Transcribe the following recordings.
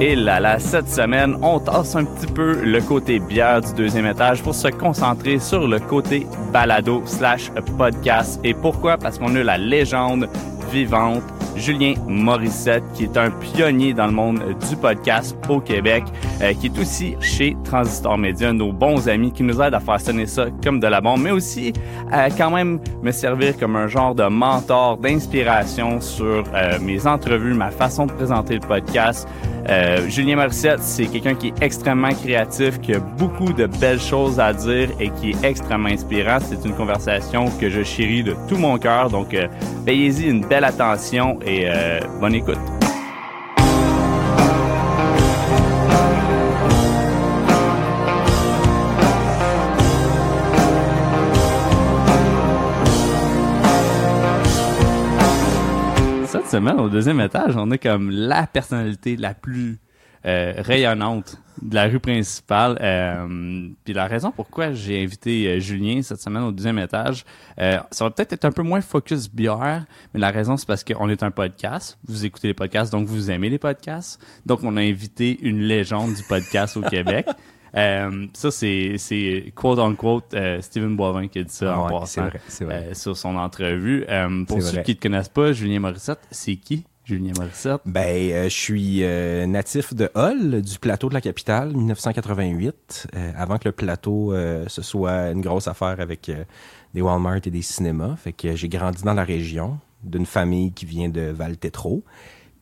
Et là, là, cette semaine, on tasse un petit peu le côté bière du deuxième étage pour se concentrer sur le côté balado slash podcast. Et pourquoi? Parce qu'on a la légende vivante Julien Morissette, qui est un pionnier dans le monde du podcast au Québec, euh, qui est aussi chez Transistor Media, nos bons amis qui nous aident à faire sonner ça comme de la bombe, mais aussi à quand même me servir comme un genre de mentor, d'inspiration sur euh, mes entrevues, ma façon de présenter le podcast. Euh, Julien Morissette, c'est quelqu'un qui est extrêmement créatif, qui a beaucoup de belles choses à dire et qui est extrêmement inspirant. C'est une conversation que je chéris de tout mon cœur. Donc, euh, payez-y une belle attention et euh, bonne écoute. Semaine, au deuxième étage, on est comme la personnalité la plus euh, rayonnante de la rue principale. Euh, puis la raison pourquoi j'ai invité euh, Julien cette semaine au deuxième étage, ça va peut-être être un peu moins focus bière, mais la raison c'est parce qu'on est un podcast. Vous écoutez les podcasts, donc vous aimez les podcasts. Donc on a invité une légende du podcast au Québec. Euh, ça, c'est, quote unquote euh, Steven Boivin qui a dit ça Ah en passant vrai, vrai. euh, sur son entrevue. Euh, pour ceux vrai. qui ne te connaissent pas, Julien Morissette, c'est qui Julien Morissette? Ben, euh, je suis euh, natif de Hull, du plateau de la capitale, 1988, euh, avant que le plateau euh, ce soit une grosse affaire avec euh, des Walmart et des cinémas. Fait que j'ai grandi dans la région, d'une famille qui vient de Val-Tétro.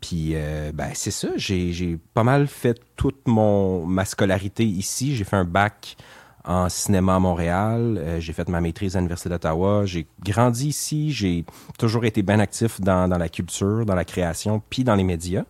Puis, euh, ben, c'est ça, j'ai pas mal fait toute mon, ma scolarité ici. J'ai fait un bac en cinéma à Montréal. Euh, j'ai fait ma maîtrise à l'Université d'Ottawa. J'ai grandi ici. J'ai toujours été bien actif dans, dans la culture, dans la création, puis dans les médias.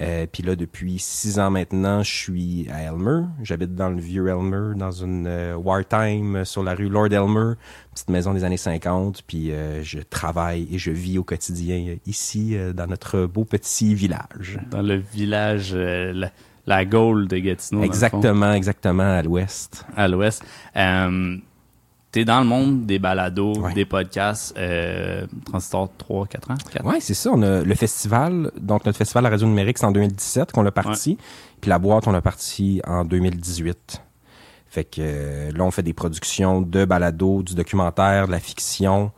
Euh, puis là, depuis six ans maintenant, je suis à Elmer. J'habite dans le vieux Elmer, dans une euh, wartime sur la rue Lord Elmer, petite maison des années 50. Puis euh, je travaille et je vis au quotidien euh, ici, euh, dans notre beau petit village. Dans le village, euh, la, la Gaule de Gatineau. Exactement, exactement, à l'ouest. à l'ouest. T'es dans le monde des balados, Ouais. des podcasts, euh, Transistor 3, 4 ans? 4 Ouais, c'est ça. On a le festival, donc notre festival à la radio numérique, c'est en 2017 qu'on l'a parti. Puis la boîte, on l'a parti en 2018. Fait que euh, là, on fait des productions de balado, du documentaire, de la fiction,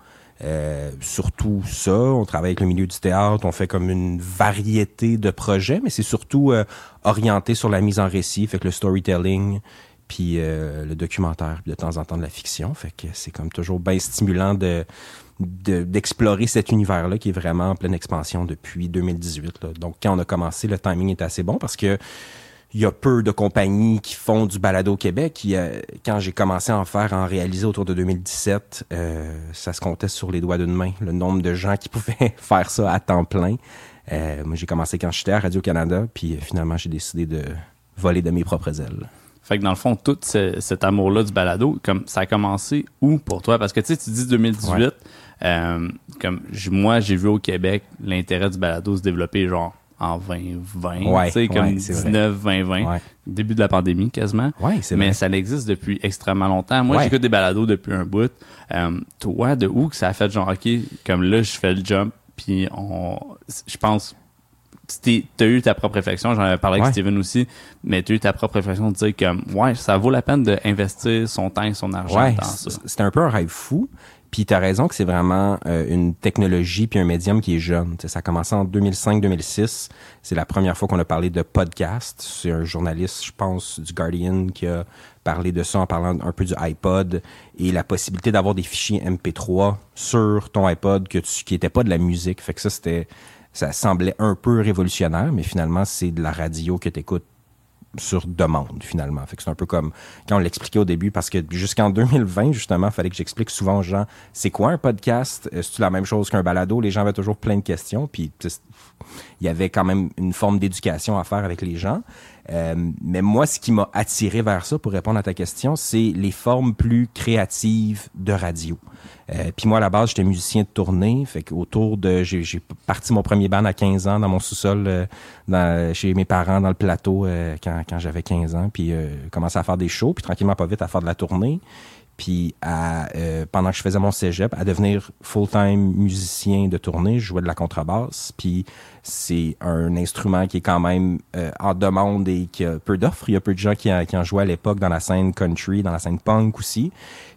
euh, surtout ça. On travaille avec le milieu du théâtre, on fait comme une variété de projets, mais c'est surtout euh, orienté sur la mise en récit, fait que le storytelling, puis euh, le documentaire, puis de temps en temps de la fiction. Fait que c'est comme toujours bien stimulant de de- d'explorer cet univers-là qui est vraiment en pleine expansion depuis 2018. là. Donc, quand on a commencé, le timing était assez bon parce que il y a peu de compagnies qui font du balado au Québec. Quand j'ai commencé à en faire, à en réaliser autour de 2017, euh, ça se comptait sur les doigts d'une main, le nombre de gens qui pouvaient faire ça à temps plein. Euh, moi, j'ai commencé quand j'étais à Radio-Canada, puis finalement, j'ai décidé de voler de mes propres ailes. Fait que dans le fond, tout ce- cet amour-là du balado, comme ça a commencé où pour toi? Parce que tu sais, tu dis 2018, euh, comme moi, j'ai vu au Québec l'intérêt du balado se développer genre en 2020, Ouais, tu sais, comme ouais, c'est vrai. 19, 2020, Ouais. début de la pandémie quasiment. Ouais, c'est Mais vrai. ça existe depuis extrêmement longtemps. Moi, j'écoute des balados depuis un bout. Euh, toi, de où que ça a fait genre, OK, comme là, je fais le jump, puis on, je pense, tu as eu ta propre réflexion, j'en avais parlé avec Ouais. Steven aussi, mais tu as eu ta propre réflexion de dire comme, ouais, ça vaut la peine d'investir son temps et son argent Ouais, dans ça. un peu un rêve fou. Puis t'as raison que c'est vraiment euh, une technologie puis un médium qui est jeune. T'sais, ça a commencé en 2005-2006. C'est la première fois qu'on a parlé de podcast. C'est un journaliste, je pense, du Guardian qui a parlé de ça en parlant un peu du iPod et la possibilité d'avoir des fichiers MP3 sur ton iPod que tu, qui était pas de la musique. Fait que ça, c'était, ça semblait un peu révolutionnaire, mais finalement, c'est de la radio que t'écoutes sur demande finalement. Fait que c'est un peu comme quand on l'expliquait au début parce que jusqu'en 2020 justement, fallait que j'explique souvent aux gens c'est quoi un podcast, Euh, c'est la même chose qu'un balado, les gens avaient toujours plein de questions puis tu il y avait quand même une forme d'éducation à faire avec les gens. Euh, mais moi ce qui m'a attiré vers ça pour répondre à ta question, c'est les formes plus créatives de radio. Euh, puis moi à la base, j'étais musicien de tournée, fait qu'autour de j'ai parti mon premier band à 15 ans dans mon sous-sol euh, chez mes parents dans le plateau euh, quand, quand j'avais 15 ans, puis commencé à faire des shows, puis tranquillement pas vite à faire de la tournée. puis euh, pendant que je faisais mon cégep, à devenir full-time musicien de tournée. Je jouais de la contrebasse, puis c'est un instrument qui est quand même euh, en demande et qui a peu d'offres. Il y a peu de gens qui, en, qui en jouaient à l'époque dans la scène country, dans la scène punk aussi.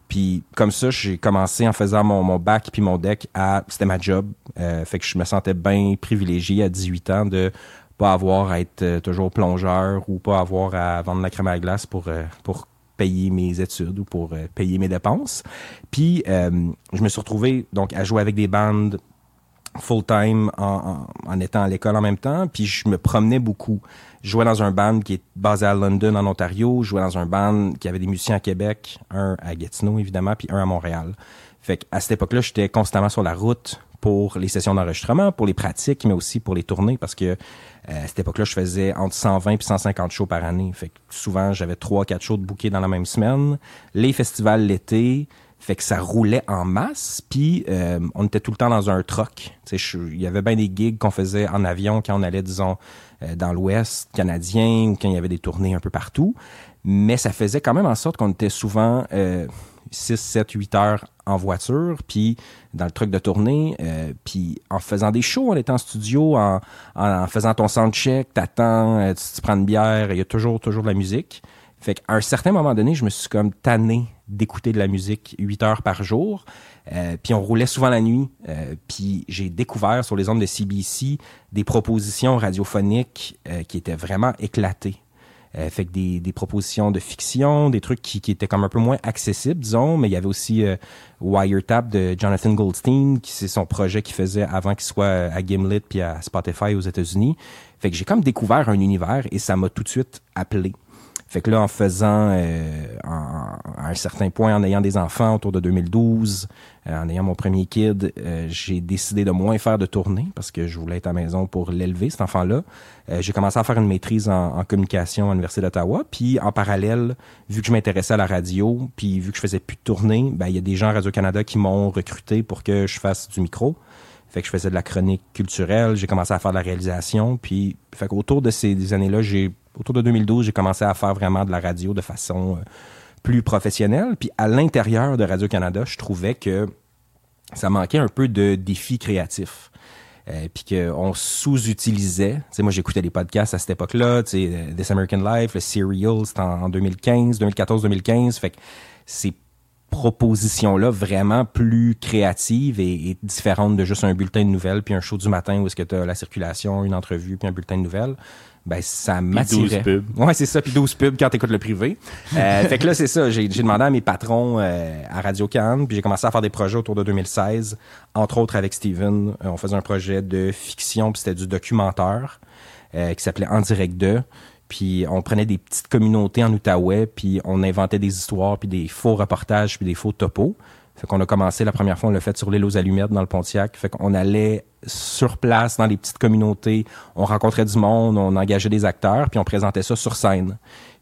Puis comme ça, j'ai commencé en faisant mon, bac puis mon deck à... C'était ma job. Euh, fait que je me sentais bien privilégié à 18 ans de pas avoir à être euh, toujours plongeur ou pas avoir à vendre la crème à glace pour, euh, pour payer mes études ou pour payer mes dépenses. Puis je me suis retrouvé donc à jouer avec des bandes full-time en, en, en, étant à l'école en même temps. Puis je me promenais beaucoup. Jouais dans un band qui est basé à London, en Ontario. Je jouais dans un band qui avait des musiciens à Québec, un à Gatineau, évidemment, puis un à Montréal. Fait qu'à cette époque-là, j'étais constamment sur la route pour les sessions d'enregistrement, pour les pratiques, mais aussi pour les tournées, parce que euh, à cette époque-là, je faisais entre 120 et 150 shows par année. Fait que souvent, j'avais trois, quatre shows de bouquets dans la même semaine. Les festivals l'été, fait que ça roulait en masse. Puis euh, on était tout le temps dans un troc. Il y avait bien des gigs qu'on faisait en avion quand on allait, disons, euh, dans l'Ouest canadien ou quand il y avait des tournées un peu partout. Mais ça faisait quand même en sorte qu'on était souvent euh, 6, 7, 8 heures en voiture, puis dans le truc de tournée, euh, puis en faisant des shows, en étant en studio, en, en, faisant ton soundcheck, t'attends, euh, tu, tu prends une bière, il y a toujours, toujours de la musique. Fait qu'à un certain moment donné, je me suis comme tanné d'écouter de la musique 8 heures par jour. Euh, puis on roulait souvent la nuit. Euh, puis j'ai découvert sur les ondes de CBC des propositions radiophoniques euh, qui étaient vraiment éclatées. Euh, fait que des, des, propositions de fiction, des trucs qui, qui, étaient comme un peu moins accessibles, disons, mais il y avait aussi euh, Wiretap de Jonathan Goldstein, qui c'est son projet qu'il faisait avant qu'il soit à Gimlet puis à Spotify aux États-Unis. Fait que j'ai comme découvert un univers et ça m'a tout de suite appelé. Fait que là, en faisant, euh, en, à un certain point, en ayant des enfants autour de 2012, euh, en ayant mon premier kid, euh, j'ai décidé de moins faire de tournée parce que je voulais être à la maison pour l'élever, cet enfant-là. Euh, j'ai commencé à faire une maîtrise en, communication à l'Université d'Ottawa. Puis, en parallèle, vu que je m'intéressais à la radio, puis vu que je faisais plus de tournée, ben il y a des gens à Radio-Canada qui m'ont recruté pour que je fasse du micro. Fait que je faisais de la chronique culturelle, j'ai commencé à faire de la réalisation, puis fait qu'autour de ces années-là, j'ai autour de 2012, j'ai commencé à faire vraiment de la radio de façon euh, plus professionnelle. Puis à l'intérieur de Radio-Canada, je trouvais que ça manquait un peu de défis créatifs. Euh, puis qu'on sous-utilisait. Sais, moi, j'écoutais des podcasts à cette époque-là, euh, This American Life, le Serial, c'était en, en 2015, 2014-2015. Fait que ces propositions-là vraiment plus créatives et, et, différentes de juste un bulletin de nouvelles puis un show du matin où est-ce que tu as la circulation, une entrevue puis un bulletin de nouvelles ben ça m'attirait. 12 pubs. Ouais, c'est ça, puis 12 pubs quand t'écoutes le privé. Euh, fait que là, c'est ça, j'ai demandé à mes patrons euh, à Radio Cannes, puis j'ai commencé à faire des projets autour de 2016, entre autres avec Steven, euh, on faisait un projet de fiction, puis c'était du documentaire euh, qui s'appelait En direct 2. Puis on prenait des petites communautés en Outaouais, puis on inventait des histoires, puis des faux reportages, puis des faux topos. Fait qu'on a commencé la première fois, on l'a fait sur l'île aux Allumettes dans le Pontiac. Fait qu'on allait sur place dans les petites communautés, on rencontrait du monde, on engageait des acteurs, puis on présentait ça sur scène.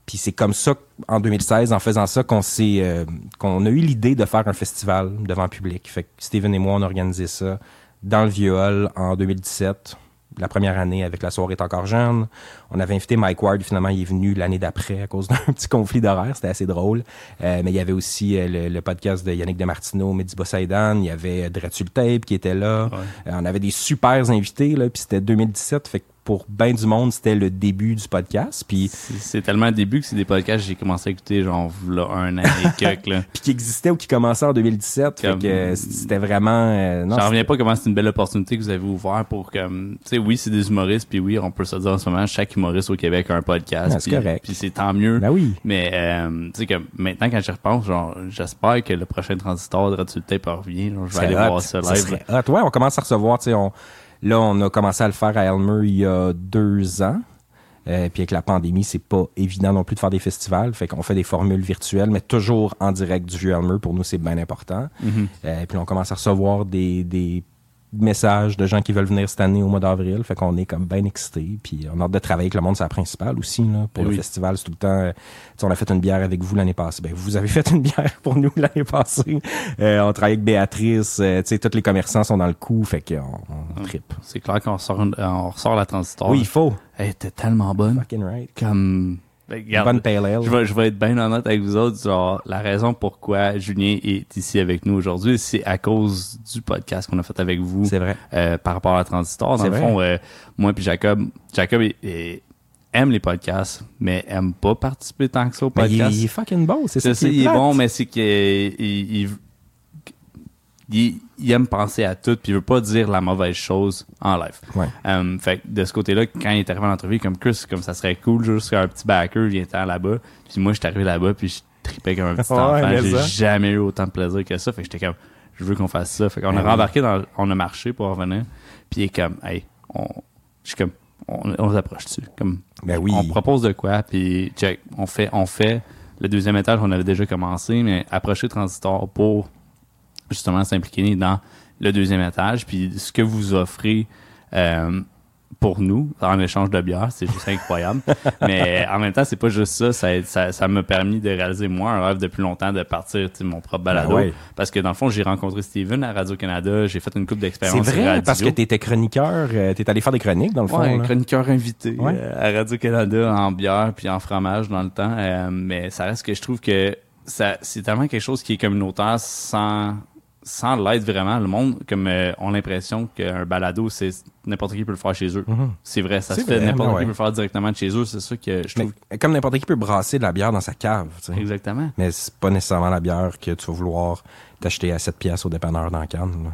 Puis c'est comme ça, en 2016, en faisant ça, qu'on s'est, euh, qu'on a eu l'idée de faire un festival devant public. Fait que Steven et moi, on a organisé ça dans le Vieux Hall en 2017 la première année avec La soirée est encore jeune. On avait invité Mike Ward, finalement il est venu l'année d'après à cause d'un petit conflit d'horaire, c'était assez drôle. Euh, mais il y avait aussi euh, le, le, podcast de Yannick Demartino, Mehdi Bossaidan, il y avait Dretul Tape qui était là. Ouais. Euh, on avait des super invités là, puis c'était 2017, fait que pour bien du monde, c'était le début du podcast. Puis c'est tellement le début que c'est des podcasts que j'ai commencé à écouter genre là, un an et quelques. Là. puis qui existaient ou qui commençaient en 2017. Comme, fait que c'était vraiment. Euh, J'en reviens pas comment c'est une belle opportunité que vous avez ouvert pour comme. Tu sais, oui, c'est des humoristes, puis oui, on peut se dire en ce moment, chaque humoriste au Québec a un podcast. C'est correct. Puis c'est tant mieux. Ben oui. Mais euh, tu sais que maintenant quand j'y repense, genre, j'espère que le prochain transistor de Radio Tape revient. Genre, je vais aller hot. voir ça live. Ouais, on commence à recevoir, tu sais, on Là, on a commencé à le faire à Elmer il y a deux ans. Euh, puis avec la pandémie, c'est pas évident non plus de faire des festivals. Fait qu'on fait des formules virtuelles, mais toujours en direct du vieux Elmer. Pour nous, c'est bien important. Mm -hmm. euh, puis on commence à recevoir des, des messages de gens qui veulent venir cette année au mois d'avril. Fait qu'on est comme bien excités. Puis on a hâte de travailler avec le monde, c'est la principale aussi. Là, pour oui. le festival, c'est tout le temps... on a fait une bière avec vous l'année passée. Ben, vous avez fait une bière pour nous l'année passée. Euh, on travaille avec Béatrice. Euh, tu sais, tous les commerçants sont dans le coup. Fait qu'on on, on tripe. C'est clair qu'on sort, on ressort la transistor. Oui, il faut. Elle était tellement bonne. Fucking right. Comme Ben, Une regarde, bonne pale ale. je vais, je vais être bien honnête avec vous autres. Genre, la raison pourquoi Julien est ici avec nous aujourd'hui, c'est à cause du podcast qu'on a fait avec vous C'est vrai. euh, par rapport à Transistor. Dans le vrai. fond, euh, moi puis Jacob, Jacob est- est- aime les podcasts, mais aime pas participer tant que ça au Mais il, podcast. est- il est fucking bon, c'est ça. Sais, il est bon, mais c'est qu'il il, il, il- il aime penser à tout, puis il veut pas dire la mauvaise chose en live. Ouais. Um, fait que de ce côté-là, quand il est arrivé à l'entrevue, comme Chris, comme ça serait cool, juste un petit backer vient là-bas. Puis moi, j'étais arrivé là-bas, puis je tripais comme un petit enfant. J'ai jamais eu autant de plaisir que ça. Fait que j'étais comme, je veux qu'on fasse ça. Fait qu'on a Ben oui. rembarqué dans, on a marché pour revenir. Puis il est comme, hey, on, je suis comme, on, on s'approche dessus. Comme, Ben oui. on propose de quoi, puis check, on fait, on fait. Le deuxième étage, on avait déjà commencé, mais approcher Transistor pour justement s'impliquer dans le deuxième étage, puis ce que vous offrez euh, pour nous en échange de bière, c'est juste incroyable. mais en même temps, c'est pas juste ça, ça ça ça m'a permis de réaliser moi un rêve depuis longtemps de partir tu mon propre balado Ben ouais. parce que dans le fond, j'ai rencontré Steven à Radio Canada, j'ai fait une coupe C'est d'expérience vrai, radio. parce que t'étais chroniqueur, euh, t'es allé faire des chroniques, dans le fond. Ouais, là. chroniqueur invité Ouais. euh, à Radio-Canada en bière puis en fromage dans le temps. Euh, mais ça reste que je trouve que ça c'est tellement quelque chose qui est communautaire sans sans l'être vraiment. Le monde, comme euh, ont l'impression qu'un balado, c'est n'importe qui peut le faire chez eux. C'est vrai, ça Mhm. Se fait. N'importe qui peut le faire directement de chez eux. C'est ça que je Mais, trouve. comme n'importe qui peut brasser de la bière dans sa cave, tu sais. Exactement. Mais c'est pas nécessairement la bière que tu vas vouloir t'acheter à 7 pièces au dépanneur dans la canne. là.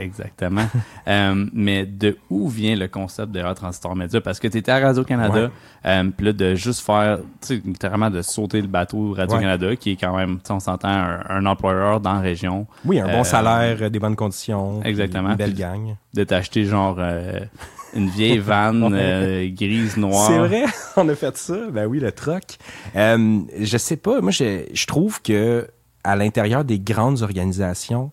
Exactement. Euh, mais de où vient le concept d'erreur transistor média? Parce que tu étais à Radio-Canada, Ouais. euh, puis là, de juste faire, tu sais, littéralement de sauter le bateau Radio-Canada, qui est quand même, on s'entend, un, un employeur dans la région, Oui, un bon Euh, salaire, des bonnes conditions. Exactement. Une belle gang. de t'acheter genre une vieille vanne euh, grise, noire. C'est vrai, on a fait ça. Ben oui, le troc. Euh, je sais pas, moi je, je trouve que à l'intérieur des grandes organisations,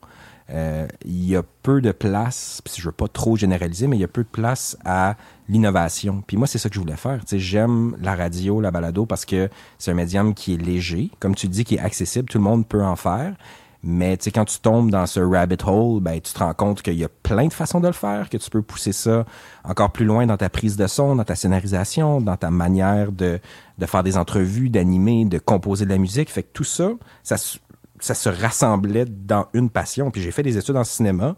il y a peu de place, puis je veux pas trop généraliser, mais il y a peu de place à l'innovation. Puis moi, c'est ça que je voulais faire. Tu sais, j'aime la radio, la balado, parce que c'est un médium qui est léger, comme tu dis, qui est accessible, tout le monde peut en faire. Mais tu sais, quand tu tombes dans ce rabbit hole, ben, tu te rends compte qu'il y a plein de façons de le faire, que tu peux pousser ça encore plus loin dans ta prise de son, dans ta scénarisation, dans ta manière de, de faire des entrevues, d'animer, de composer de la musique. Fait que tout ça, ça, ça se rassemblait dans une passion. Puis j'ai fait des études en cinéma,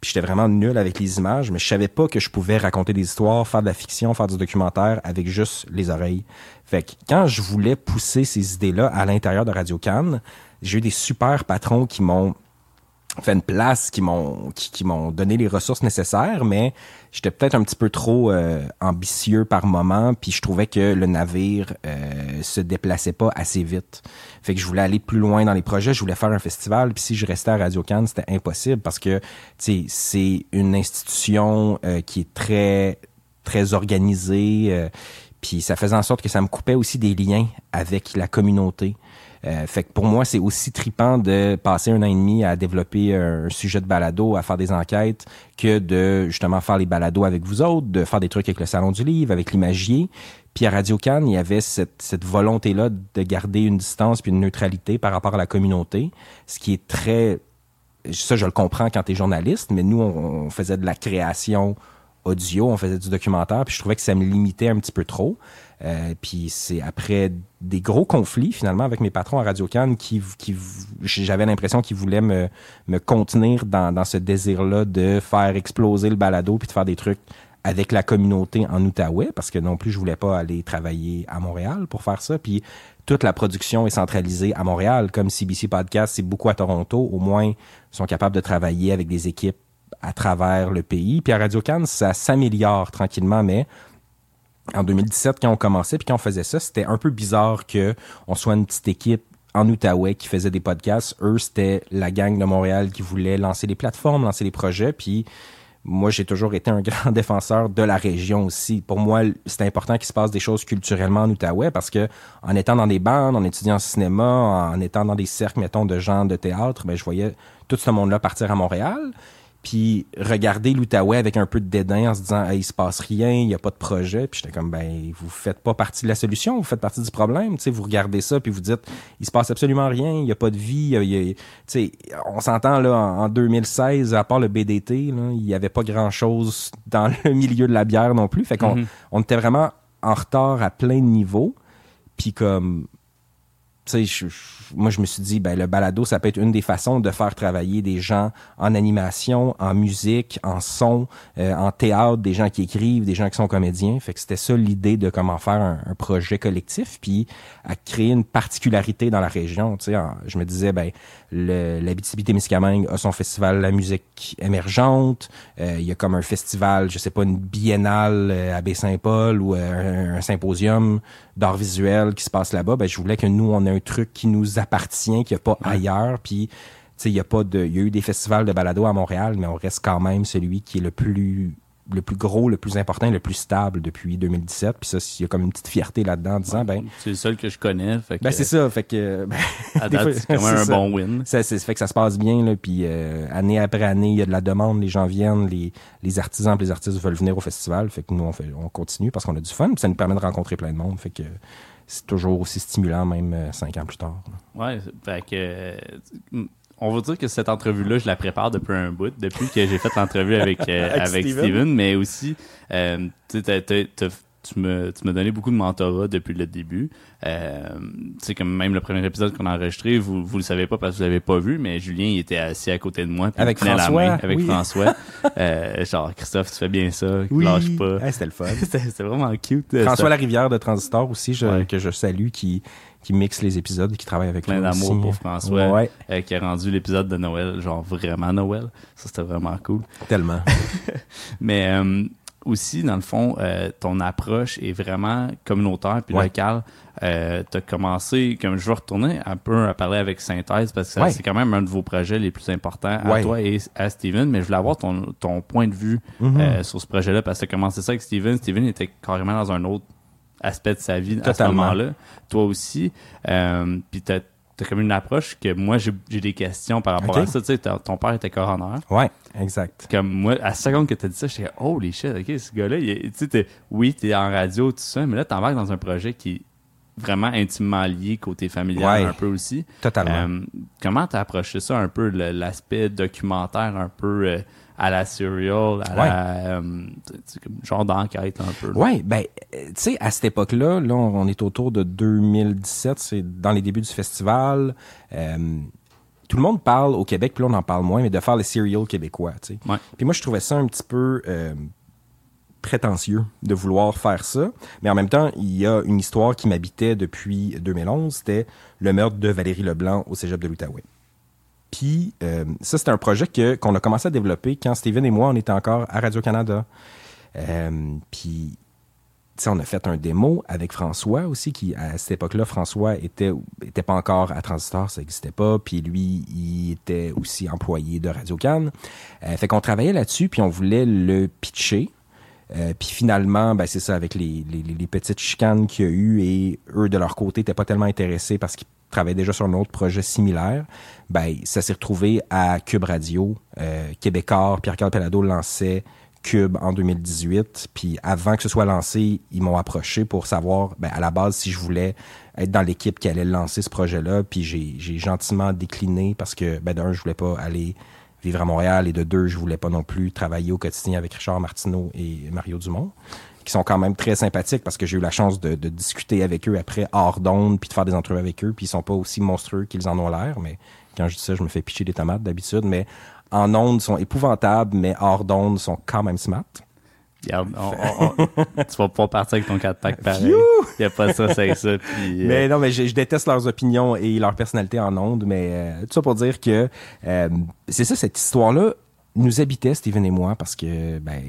puis j'étais vraiment nul avec les images, mais je savais pas que je pouvais raconter des histoires, faire de la fiction, faire du documentaire avec juste les oreilles. Fait que quand je voulais pousser ces idées-là à l'intérieur de Radio Cannes, j'ai eu des super patrons qui m'ont fait une place, qui m'ont qui, qui m'ont donné les ressources nécessaires, mais j'étais peut-être un petit peu trop euh, ambitieux par moment, puis je trouvais que le navire euh, se déplaçait pas assez vite. Fait que je voulais aller plus loin dans les projets, je voulais faire un festival, puis si je restais à Radio Cannes, c'était impossible parce que tu c'est une institution euh, qui est très très organisée, euh, puis ça faisait en sorte que ça me coupait aussi des liens avec la communauté. Euh, fait que pour moi, c'est aussi tripant de passer un an et demi à développer un sujet de balado, à faire des enquêtes, que de justement faire les balados avec vous autres, de faire des trucs avec le Salon du Livre, avec l'imagier. Puis à Radio Cannes, il y avait cette, cette volonté-là de garder une distance puis une neutralité par rapport à la communauté, ce qui est très... Ça, je le comprends quand tu es journaliste, mais nous, on, on faisait de la création audio, on faisait du documentaire, puis je trouvais que ça me limitait un petit peu trop. Euh, puis c'est après des gros conflits finalement avec mes patrons à Radio Cannes qui, j'avais l'impression qu'ils voulaient me, contenir dans, dans ce désir-là de faire exploser le balado puis de faire des trucs avec la communauté en Outaouais parce que non plus je voulais pas aller travailler à Montréal pour faire ça. Puis toute la production est centralisée à Montréal comme CBC Podcast c'est beaucoup à Toronto. Au moins ils sont capables de travailler avec des équipes à travers le pays. Puis à Radio Cannes ça s'améliore tranquillement mais en 2017 quand on commençait puis quand on faisait ça, c'était un peu bizarre que on soit une petite équipe en Outaouais qui faisait des podcasts. Eux, c'était la gang de Montréal qui voulait lancer les plateformes, lancer les projets. Puis moi, j'ai toujours été un grand défenseur de la région aussi. Pour moi, c'est important qu'il se passe des choses culturellement en Outaouais parce que en étant dans des bandes, en étudiant cinéma, en étant dans des cercles, mettons, de gens de théâtre, ben, je voyais tout ce monde-là partir à Montréal puis regarder l'Outaouais avec un peu de dédain en se disant hey, il se passe rien, il y a pas de projet, puis j'étais comme ben vous faites pas partie de la solution, vous faites partie du problème, tu sais vous regardez ça puis vous dites il se passe absolument rien, il y a pas de vie, il a- on s'entend là en, en 2016 à part le BDT là, il y avait pas grand-chose dans le milieu de la bière non plus, fait qu'on Mhm. on était vraiment en retard à plein de niveaux. puis comme tu sais, moi, je me suis dit, ben, le balado, ça peut être une des façons de faire travailler des gens en animation, en musique, en son, euh, en théâtre, des gens qui écrivent, des gens qui sont comédiens. Fait que c'était ça l'idée de comment faire un, projet collectif, puis à créer une particularité dans la région. Tu sais, je me disais, ben, l'Abitibi-Témiscamingue a son festival La musique émergente. Euh, il y a comme un festival, je sais pas, une biennale euh, à Baie-Saint-Paul ou un, un, symposium d'art visuel qui se passe là-bas. Ben, je voulais que nous, on ait un truc qui nous appartient, qu'il n'y a pas ailleurs. Puis, il y a pas de, il y a eu des festivals de balado à Montréal, mais on reste quand même celui qui est le plus le plus gros, le plus important, le plus stable depuis 2017. Puis ça, il y a comme une petite fierté là-dedans en disant, ben... C'est le seul que je connais. Fait ben, c'est ça. Fait que... Ben, à date, c'est quand même un bon win. Ça, fait que ça se passe bien, là. Puis euh, année après année, il y a de la demande, les gens viennent, les, les artisans les artistes veulent venir au festival. Fait que nous, on, fait, on continue parce qu'on a du fun. Puis ça nous permet de rencontrer plein de monde. Fait que c'est toujours aussi stimulant, même euh, cinq ans plus tard. Ouais, fait que euh, on va dire que cette entrevue-là, je la prépare depuis un bout, depuis que j'ai fait l'entrevue avec, euh, avec, Steven. mais aussi, tu tu me, tu m'as donné beaucoup de mentorat depuis le début. Euh, c'est comme même le premier épisode qu'on a enregistré, vous vous le savez pas parce que vous l'avez pas vu, mais Julien il était assis à côté de moi avec François, la main, avec François. euh, genre Christophe, tu fais bien ça, oui. lâche pas. c'était le fun. c'était vraiment cute. François la rivière de Transistor aussi, que je salue, qui qui mixe les épisodes et qui travaille avec Plein d'amour pour François, euh, qui a rendu l'épisode de Noël, genre vraiment Noël. Ça, c'était vraiment cool. Tellement. Mais euh, aussi, dans le fond, euh, ton approche est vraiment communautaire puis locale. Euh, tu as commencé, comme je vais retourner un peu à parler avec Synthèse parce que c'est quand même un de vos projets les plus importants à toi et à Steven, mais je voulais avoir ton, ton point de vue mm-hmm. euh, sur ce projet-là parce que tu as commencé ça avec Steven. Steven était carrément dans un autre aspect de sa vie à ce moment-là. Toi aussi. Euh, puis tu t'as comme une approche que moi j'ai des questions par rapport à ça. Tu sais, ton père était coroner. Ouais, exact. Comme moi, à la seconde que t'as dit ça, j'étais holy shit, ok, ce gars-là, tu sais, oui, t'es en radio, tout ça, mais là, t'embarques dans un projet qui est vraiment intimement lié côté familial un peu aussi. Totalement. Euh, comment t'as approché ça un peu, l'aspect documentaire un peu euh, à la serial, à la euh, genre d'enquête un peu. Ouais, ben tu sais à cette époque-là, là on, est autour de 2017, c'est dans les débuts du festival. Euh, tout le monde parle au Québec, puis là on en parle moins, mais de faire le serial québécois, tu sais. Ouais. Puis moi je trouvais ça un petit peu euh, prétentieux de vouloir faire ça, mais en même temps, il y a une histoire qui m'habitait depuis 2011, c'était le meurtre de Valérie Leblanc au Cégep de l'Outaouais. Puis euh, ça, c'était un projet que qu'on a commencé à développer quand Steven et moi, on était encore à Radio-Canada. Euh, puis on a fait un démo avec François aussi, qui à cette époque-là, François était, était pas encore à Transistor, ça n'existait pas. Puis lui, il était aussi employé de Radio Can. Euh, fait qu'on travaillait là-dessus, puis on voulait le pitcher. puis finalement, ben c'est ça, avec les, les, les petites chicanes qu'il y a eu et eux, de leur côté, n'étaient pas tellement intéressés parce qu'ils travaillait déjà sur un autre projet similaire, ben, ça s'est retrouvé à Cube Radio. Euh, Québécois, Pierre-Carl Pelado lançait Cube en 2018. Puis avant que ce soit lancé, ils m'ont approché pour savoir, ben, à la base, si je voulais être dans l'équipe qui allait lancer ce projet-là. Puis j'ai gentiment décliné parce que, ben, d'un, je voulais pas aller vivre à Montréal et de deux, je voulais pas non plus travailler au quotidien avec Richard Martineau et Mario Dumont qui sont quand même très sympathiques parce que j'ai eu la chance de, discuter avec eux après hors d'onde puis de faire des entrevues avec eux puis ils sont pas aussi monstrueux qu'ils en ont l'air mais quand je dis ça je me fais picher des tomates d'habitude mais en ondes sont épouvantables mais hors d'onde sont quand même smart Regarde, tu vas pas partir avec ton 4 pack pareil. Il n'y a pas ça, c'est ça. Puis, euh, Mais non, mais je, déteste leurs opinions et leur personnalité en ondes. Mais euh, tout ça pour dire que euh, c'est ça, cette histoire-là nous habitait, Steven et moi, parce que ben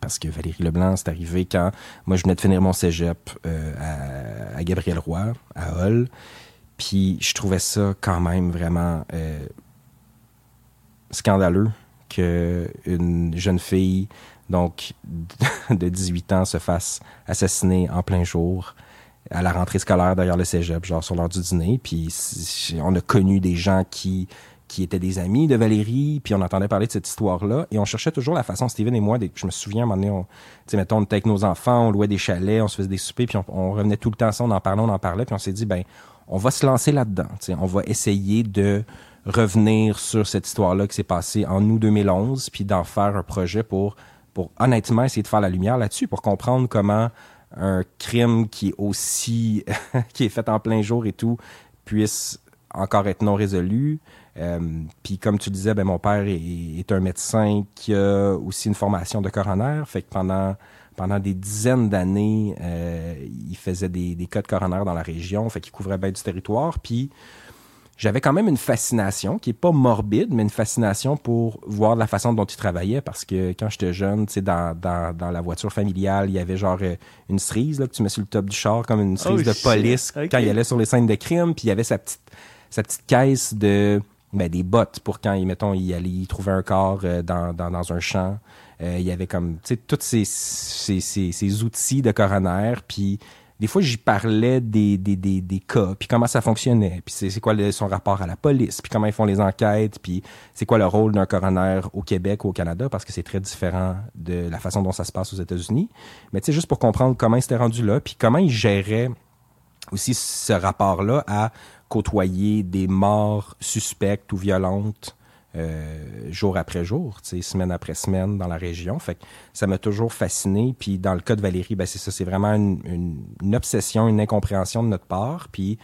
parce que Valérie Leblanc, c'est arrivé quand moi je venais de finir mon cégep euh, à, Gabriel Roy, à Hall. Puis je trouvais ça quand même vraiment euh, scandaleux que une jeune fille donc de 18 ans se fasse assassiner en plein jour à la rentrée scolaire derrière le cégep, genre sur l'heure du dîner. Puis on a connu des gens qui qui étaient des amis de Valérie, puis on entendait parler de cette histoire-là, et on cherchait toujours la façon, Steven et moi, je me souviens, à un moment donné, on, mettons, on était avec nos enfants, on louait des chalets, on se faisait des soupers, puis on, revenait tout le temps ça, on en parlait, on en parlait, puis on s'est dit, ben, on va se lancer là-dedans, on va essayer de revenir sur cette histoire-là qui s'est passée en août 2011, puis d'en faire un projet pour, pour honnêtement essayer de faire la lumière là-dessus, pour comprendre comment un crime qui est aussi qui est fait en plein jour et tout puisse encore être non résolu. Euh, puis comme tu disais, ben mon père est, un médecin qui a aussi une formation de coroner, fait que pendant pendant des dizaines d'années, euh, il faisait des, des cas de coroner dans la région, fait qu'il couvrait bien du territoire. Puis j'avais quand même une fascination qui est pas morbide, mais une fascination pour voir la façon dont il travaillait. Parce que quand j'étais jeune, tu sais, dans, dans, dans, la voiture familiale, il y avait genre euh, une cerise là, que tu mets sur le top du char comme une cerise oh, de police quand il allait sur les scènes de crime, puis il y avait sa petite, sa petite caisse de ben, des bottes pour quand, mettons, il allait y trouver un corps euh, dans, dans, dans un champ. Euh, il y avait comme, tu sais, tous ces, ces, ces, ces, outils de coroner, puis des fois, j'y parlais des, des, des, des, cas, puis comment ça fonctionnait, puis c'est quoi son rapport à la police, puis comment ils font les enquêtes, puis c'est quoi le rôle d'un coroner au Québec ou au Canada, parce que c'est très différent de la façon dont ça se passe aux États-Unis. Mais tu sais, juste pour comprendre comment il s'était rendu là, puis comment il gérait aussi ce rapport-là à côtoyer des morts suspectes ou violentes euh, jour après jour, semaine après semaine dans la région. Fait que ça m'a toujours fasciné. Puis dans le cas de Valérie, ben c'est ça, c'est vraiment une, obsession, une incompréhension de notre part. Puis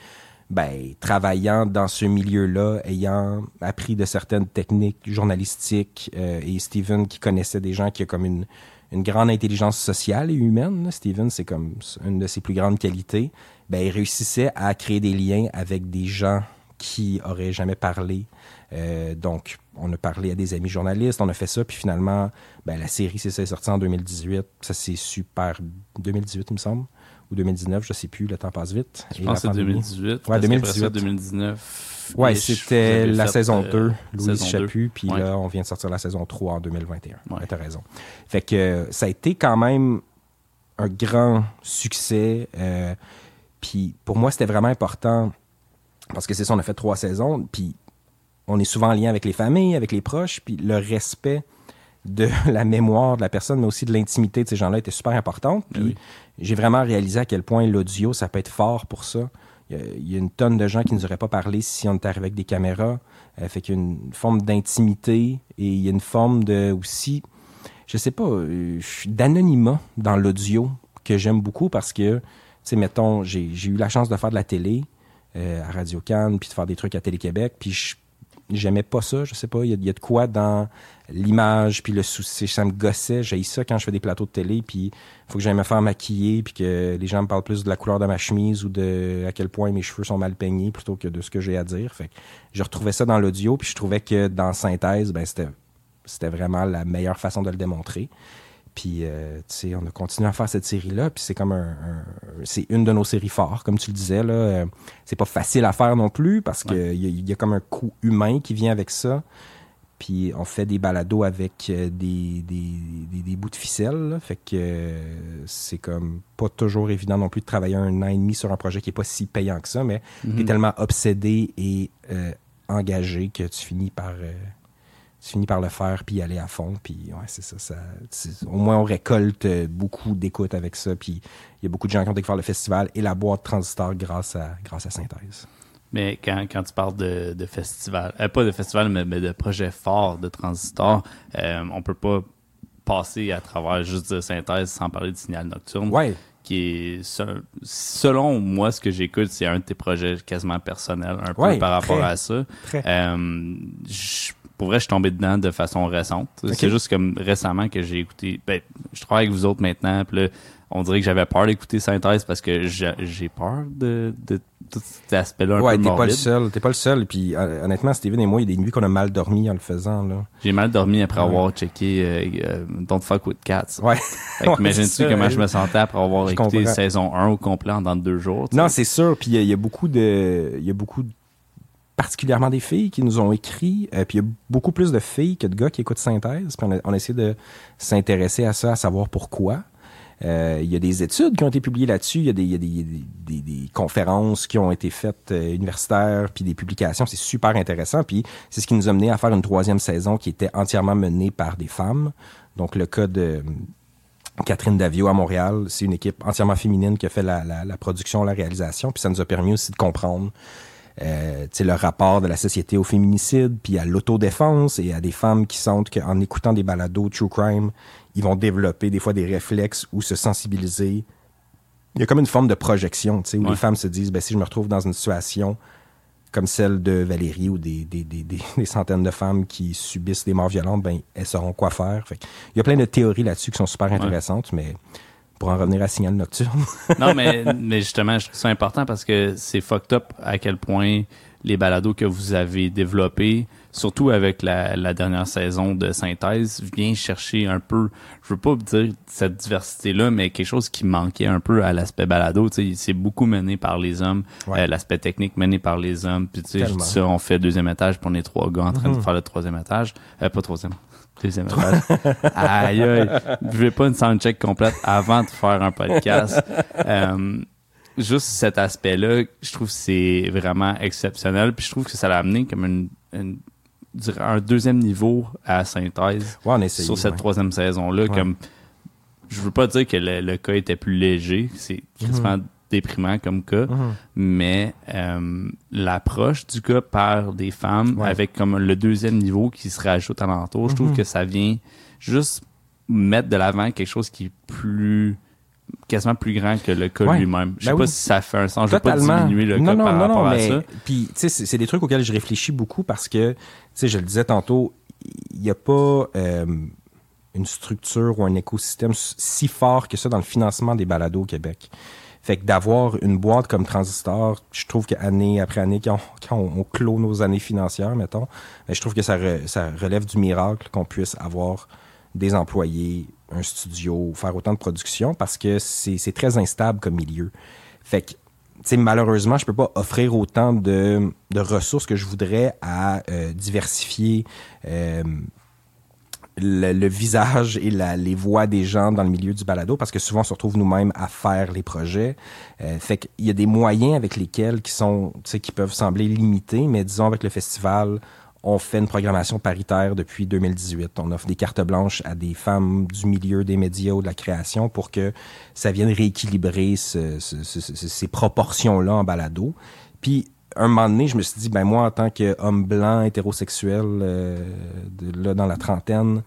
ben, travaillant dans ce milieu-là, ayant appris de certaines techniques journalistiques, euh, et Steven qui connaissait des gens qui a comme une, une grande intelligence sociale et humaine. Steven, c'est comme une de ses plus grandes qualités. Ben, il réussissait à créer des liens avec des gens qui auraient jamais parlé euh, donc, on a parlé à des amis journalistes, on a fait ça, puis finalement, ben, la série, c'est ça, sortie en 2018. Ça, c'est super. 2018, il me semble, ou 2019, je sais plus, le temps passe vite. Je pense que c'est 2018. Ouais, 2018. 2019. Ouais, c'était la saison 2, euh, Louise Chaput, puis là, on vient de sortir la saison 3 en 2021. Ouais. T'as raison. Fait que ça a été quand même un grand succès. Euh, puis pour moi, c'était vraiment important parce que c'est ça, on a fait trois saisons, puis on est souvent en lien avec les familles, avec les proches, puis le respect de la mémoire de la personne, mais aussi de l'intimité de ces gens-là était super important. Ben puis j'ai vraiment réalisé à quel point l'audio, ça peut être fort pour ça. Il y, a, une tonne de gens qui ne nous auraient pas parlé si on était arrivé avec des caméras. Euh, fait qu'il y a une forme d'intimité et il y a une forme de aussi, je sais pas, euh, d'anonymat dans l'audio que j'aime beaucoup parce que, sais, mettons, j'ai eu la chance de faire de la télé euh, à Radio Cannes, puis de faire des trucs à Télé-Québec, puis j'aimais pas ça, je sais pas, il y, a de quoi dans l'image puis le souci, ça me gossait, j'ai ça quand je fais des plateaux de télé puis faut que j'aille me faire maquiller puis que les gens me parlent plus de la couleur de ma chemise ou de à quel point mes cheveux sont mal peignés plutôt que de ce que j'ai à dire. Fait que je retrouvais ça dans l'audio puis je trouvais que dans synthèse ben c'était vraiment la meilleure façon de le démontrer. Puis, euh, tu sais, on a continué à faire cette série-là. Puis c'est comme un, c'est une de nos séries fortes, comme tu le disais là. Euh, c'est pas facile à faire non plus parce qu'il y, a comme un coût humain qui vient avec ça. Puis on fait des balados avec euh, des, des, des, bouts de ficelle. Fait que c'est comme pas toujours évident non plus de travailler un an et demi sur un projet qui est pas si payant que ça, mais tu es mhm. tellement obsédé et engagé que tu finis par tu finis par le faire puis y aller à fond puis ouais c'est ça, ça au moins on récolte beaucoup d'écoute avec ça puis il y a beaucoup de gens qui ont découvert le festival et la boîte transistor grâce à grâce à synthèse. Mais quand, quand tu parles de, de festival euh, pas de festival mais, de projet fort de transistor euh, on peut pas passer à travers juste de synthèse sans parler de signal nocturne ouais. qui est selon moi ce que j'écoute c'est un de tes projets quasiment personnels un peu par rapport à ça. euh, pour vrai, je suis tombé dedans de façon récente. C'est juste comme récemment que j'ai écouté. Ben, je travaille avec vous autres maintenant, puis là, on dirait que j'avais peur d'écouter Synthèse parce que j'ai peur de, de, tout cet aspect-là un ouais, t'es pas le seul, t'es pas le seul. Puis honnêtement, Steven et moi, il y a des nuits qu'on a mal dormi en le faisant. J'ai mal dormi après avoir checké euh, euh, Don't Fuck with Cats. Ouais. Imagine-tu comment je me sentais après avoir écouté saison 1 au complet en dans deux jours. Non, c'est sûr. Puis il y, y, a beaucoup de, il y a beaucoup de particulièrement des filles qui nous ont écrit. Euh, puis il y a beaucoup plus de filles que de gars qui écoutent synthèse. Puis on on a essayé de s'intéresser à ça, à savoir pourquoi. Euh, il y a des études qui ont été publiées là-dessus. Il y a des, y a des, des, des, conférences qui ont été faites euh, universitaires, puis des publications. C'est super intéressant. Puis c'est ce qui nous a mené à faire une troisième saison qui était entièrement menée par des femmes. Donc le cas de Catherine Davio à Montréal, c'est une équipe entièrement féminine qui a fait la, la, la production, la réalisation. Puis ça nous a permis aussi de comprendre euh, le rapport de la société au féminicide, puis à l'autodéfense et à des femmes qui sentent qu'en écoutant des balados true crime, ils vont développer des fois des réflexes ou se sensibiliser il y a comme une forme de projection, tu sais, où Ouais. les femmes se disent, ben, si je me retrouve dans une situation comme celle de Valérie ou des, des, des, des, des centaines de femmes qui subissent des morts violentes, ben, elles sauront quoi faire. Fait il y a plein de théories là-dessus qui sont super intéressantes, mais pour en revenir à Signal Nocturne, Non, mais, mais justement, je trouve ça important parce que c'est fucked up à quel point les balados que vous avez développés, surtout avec la, la dernière saison de synthèse, vient chercher un peu, je veux pas dire cette diversité-là, mais quelque chose qui manquait un peu à l'aspect balado. C'est beaucoup mené par les hommes, Ouais. euh, l'aspect technique mené par les hommes. Puis tu sais, on fait deuxième étage, puis on est trois gars en train de Mhm. faire le troisième étage. Euh, pas troisième. Deuxième étage. aïe, aïe. Je veux pas une soundcheck complète avant de faire un podcast. Euh, juste cet aspect-là, je trouve que c'est vraiment exceptionnel. Puis je trouve que ça l'a amené comme une, une- un deuxième niveau à la synthèse ouais, on essaye. sur cette ouais. troisième saison-là. Ouais. Comme je veux pas dire que le, le cas était plus léger, c'est quasiment déprimant comme cas, Mhm. mais euh, l'approche du cas par des femmes Ouais. avec comme le deuxième niveau qui se rajoute à l'entour, je trouve Mhm. que ça vient juste mettre de l'avant quelque chose qui est plus quasiment plus grand que le cas Ouais. lui-même. Je sais Ben pas oui. si ça fait un sens. Je veux pas Totalement. diminuer le non, cas non, par non, rapport à mais ça. puis tu sais, c'est c'est des trucs auxquels je réfléchis beaucoup parce que, tu sais, je le disais tantôt, il n'y a pas euh, une structure ou un écosystème si fort que ça dans le financement des balados au Québec. Fait que d'avoir une boîte comme Transistor, je trouve qu'année après année, quand on, clôt nos années financières, mettons, ben, je trouve que ça, re- ça relève du miracle qu'on puisse avoir des employés, un studio, faire autant de production parce que c'est très instable comme milieu. Fait que, tu sais, malheureusement, je peux pas offrir autant de, de ressources que je voudrais à euh, diversifier euh, le, le visage et la, les voix des gens dans le milieu du balado parce que souvent on se retrouve nous-mêmes à faire les projets. Euh, fait qu'il y a des moyens avec lesquels qui sont, qui peuvent sembler limités, mais disons avec le festival, on fait une programmation paritaire depuis 2018. On offre des cartes blanches à des femmes du milieu des médias ou de la création pour que ça vienne rééquilibrer ce- ce- ce- ces proportions-là en balado. Puis, un moment donné, je me suis dit, ben moi, en tant qu'homme blanc, hétérosexuel, euh, de, là, dans la trentaine,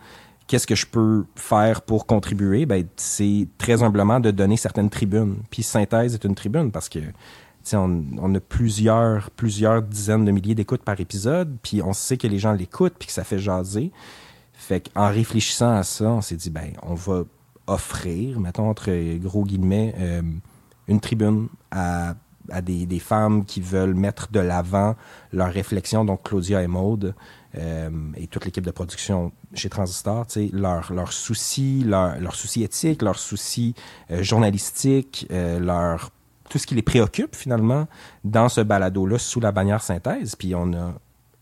qu'est-ce que je peux faire pour contribuer? Ben, c'est très humblement de donner certaines tribunes. Puis Synthèse est une tribune parce que on, on a plusieurs, plusieurs dizaines de milliers d'écoutes par épisode, puis on sait que les gens l'écoutent, puis que ça fait jaser. Fait qu'en réfléchissant à ça, on s'est dit, ben, on va offrir, mettons entre gros guillemets, euh, une tribune à, à des, femmes qui veulent mettre de l'avant leurs réflexions, donc Claudia et Maude, euh, et toute l'équipe de production chez Transistor, leurs soucis, leurs leurs soucis éthiques, leurs soucis euh, journalistiques, euh, leur tout ce qui les préoccupe finalement dans ce balado-là sous la bannière synthèse. Puis on a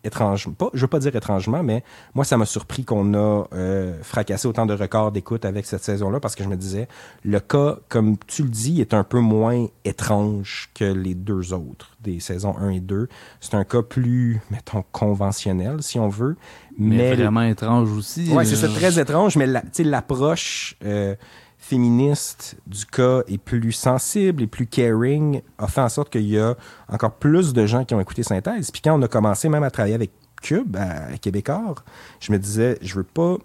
étrangement, pas, je veux pas dire étrangement, mais moi ça m'a surpris qu'on a euh, fracassé autant de records d'écoute avec cette saison-là parce que je me disais le cas, comme tu le dis, est un peu moins étrange que les deux autres des saisons 1 et 2. C'est un cas plus, mettons, conventionnel si on veut. Mais, Mais, vraiment étrange aussi. Ouais, c'est ça, Euh, très étrange, mais la- tu sais, l'approche euh, féministe du cas est plus sensible et plus caring, a fait en sorte qu'il y a encore plus de gens qui ont écouté Synthèse. Puis quand on a commencé même à travailler avec Cube à, Québécois, je me disais, je veux pas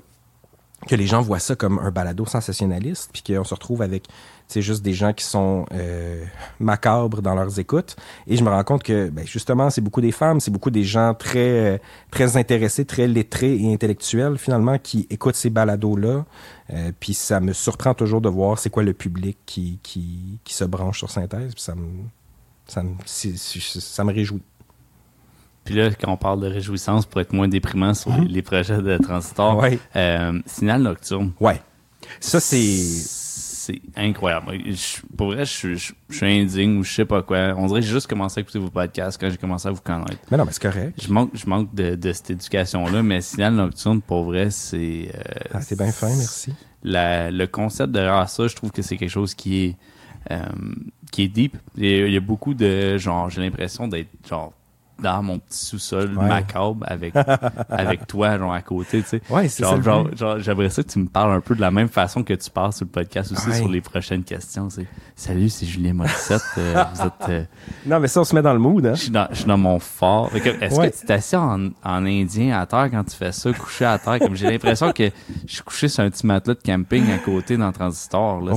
que les gens voient ça comme un balado sensationnaliste, puis qu'on se retrouve avec c'est juste des gens qui sont euh, macabres dans leurs écoutes. Et je me rends compte que ben, justement, c'est beaucoup des femmes, c'est beaucoup des gens très euh, très intéressés, très lettrés et intellectuels finalement qui écoutent ces balados-là. Euh, puis ça me surprend toujours de voir c'est quoi le public qui, qui, qui se branche sur synthèse. Puis ça me, ça me, ça me réjouit. Puis là, quand on parle de réjouissance, pour être moins déprimant sur les, les projets de Transistor, Ouais. euh, Signal Nocturne, Ouais. Ça, c'est... c'est incroyable. Je- pour vrai, je, suis- je, je suis indigne ou je sais pas quoi. On dirait que j'ai juste commencé à écouter vos podcasts quand j'ai commencé à vous connaître. Mais non, mais c'est correct. Je manque, je manque de, de cette éducation-là, mais Signal Nocturne, pour vrai, c'est... euh, Ah, c'est bien fin, merci. la- le concept derrière ça, je trouve que c'est quelque chose qui est euh, qui est deep. Il y a, il y a beaucoup de genre, j'ai l'impression d'être genre dans mon petit sous-sol macabre avec avec toi genre à côté tu sais. Ouais c'est genre, genre, genre j'aimerais ça que tu me parles un peu de la même façon que tu parles sur le podcast aussi sur les prochaines questions c'est salut c'est Julien Morissette euh, vous êtes euh, non mais ça on se met dans le mood hein. Je suis dans, je suis dans mon fort. Est-ce que tu t'assis en, en indien à terre quand tu fais ça couché à terre? Comme j'ai l'impression que je suis couché sur un petit matelas de camping à côté dans Transistor là.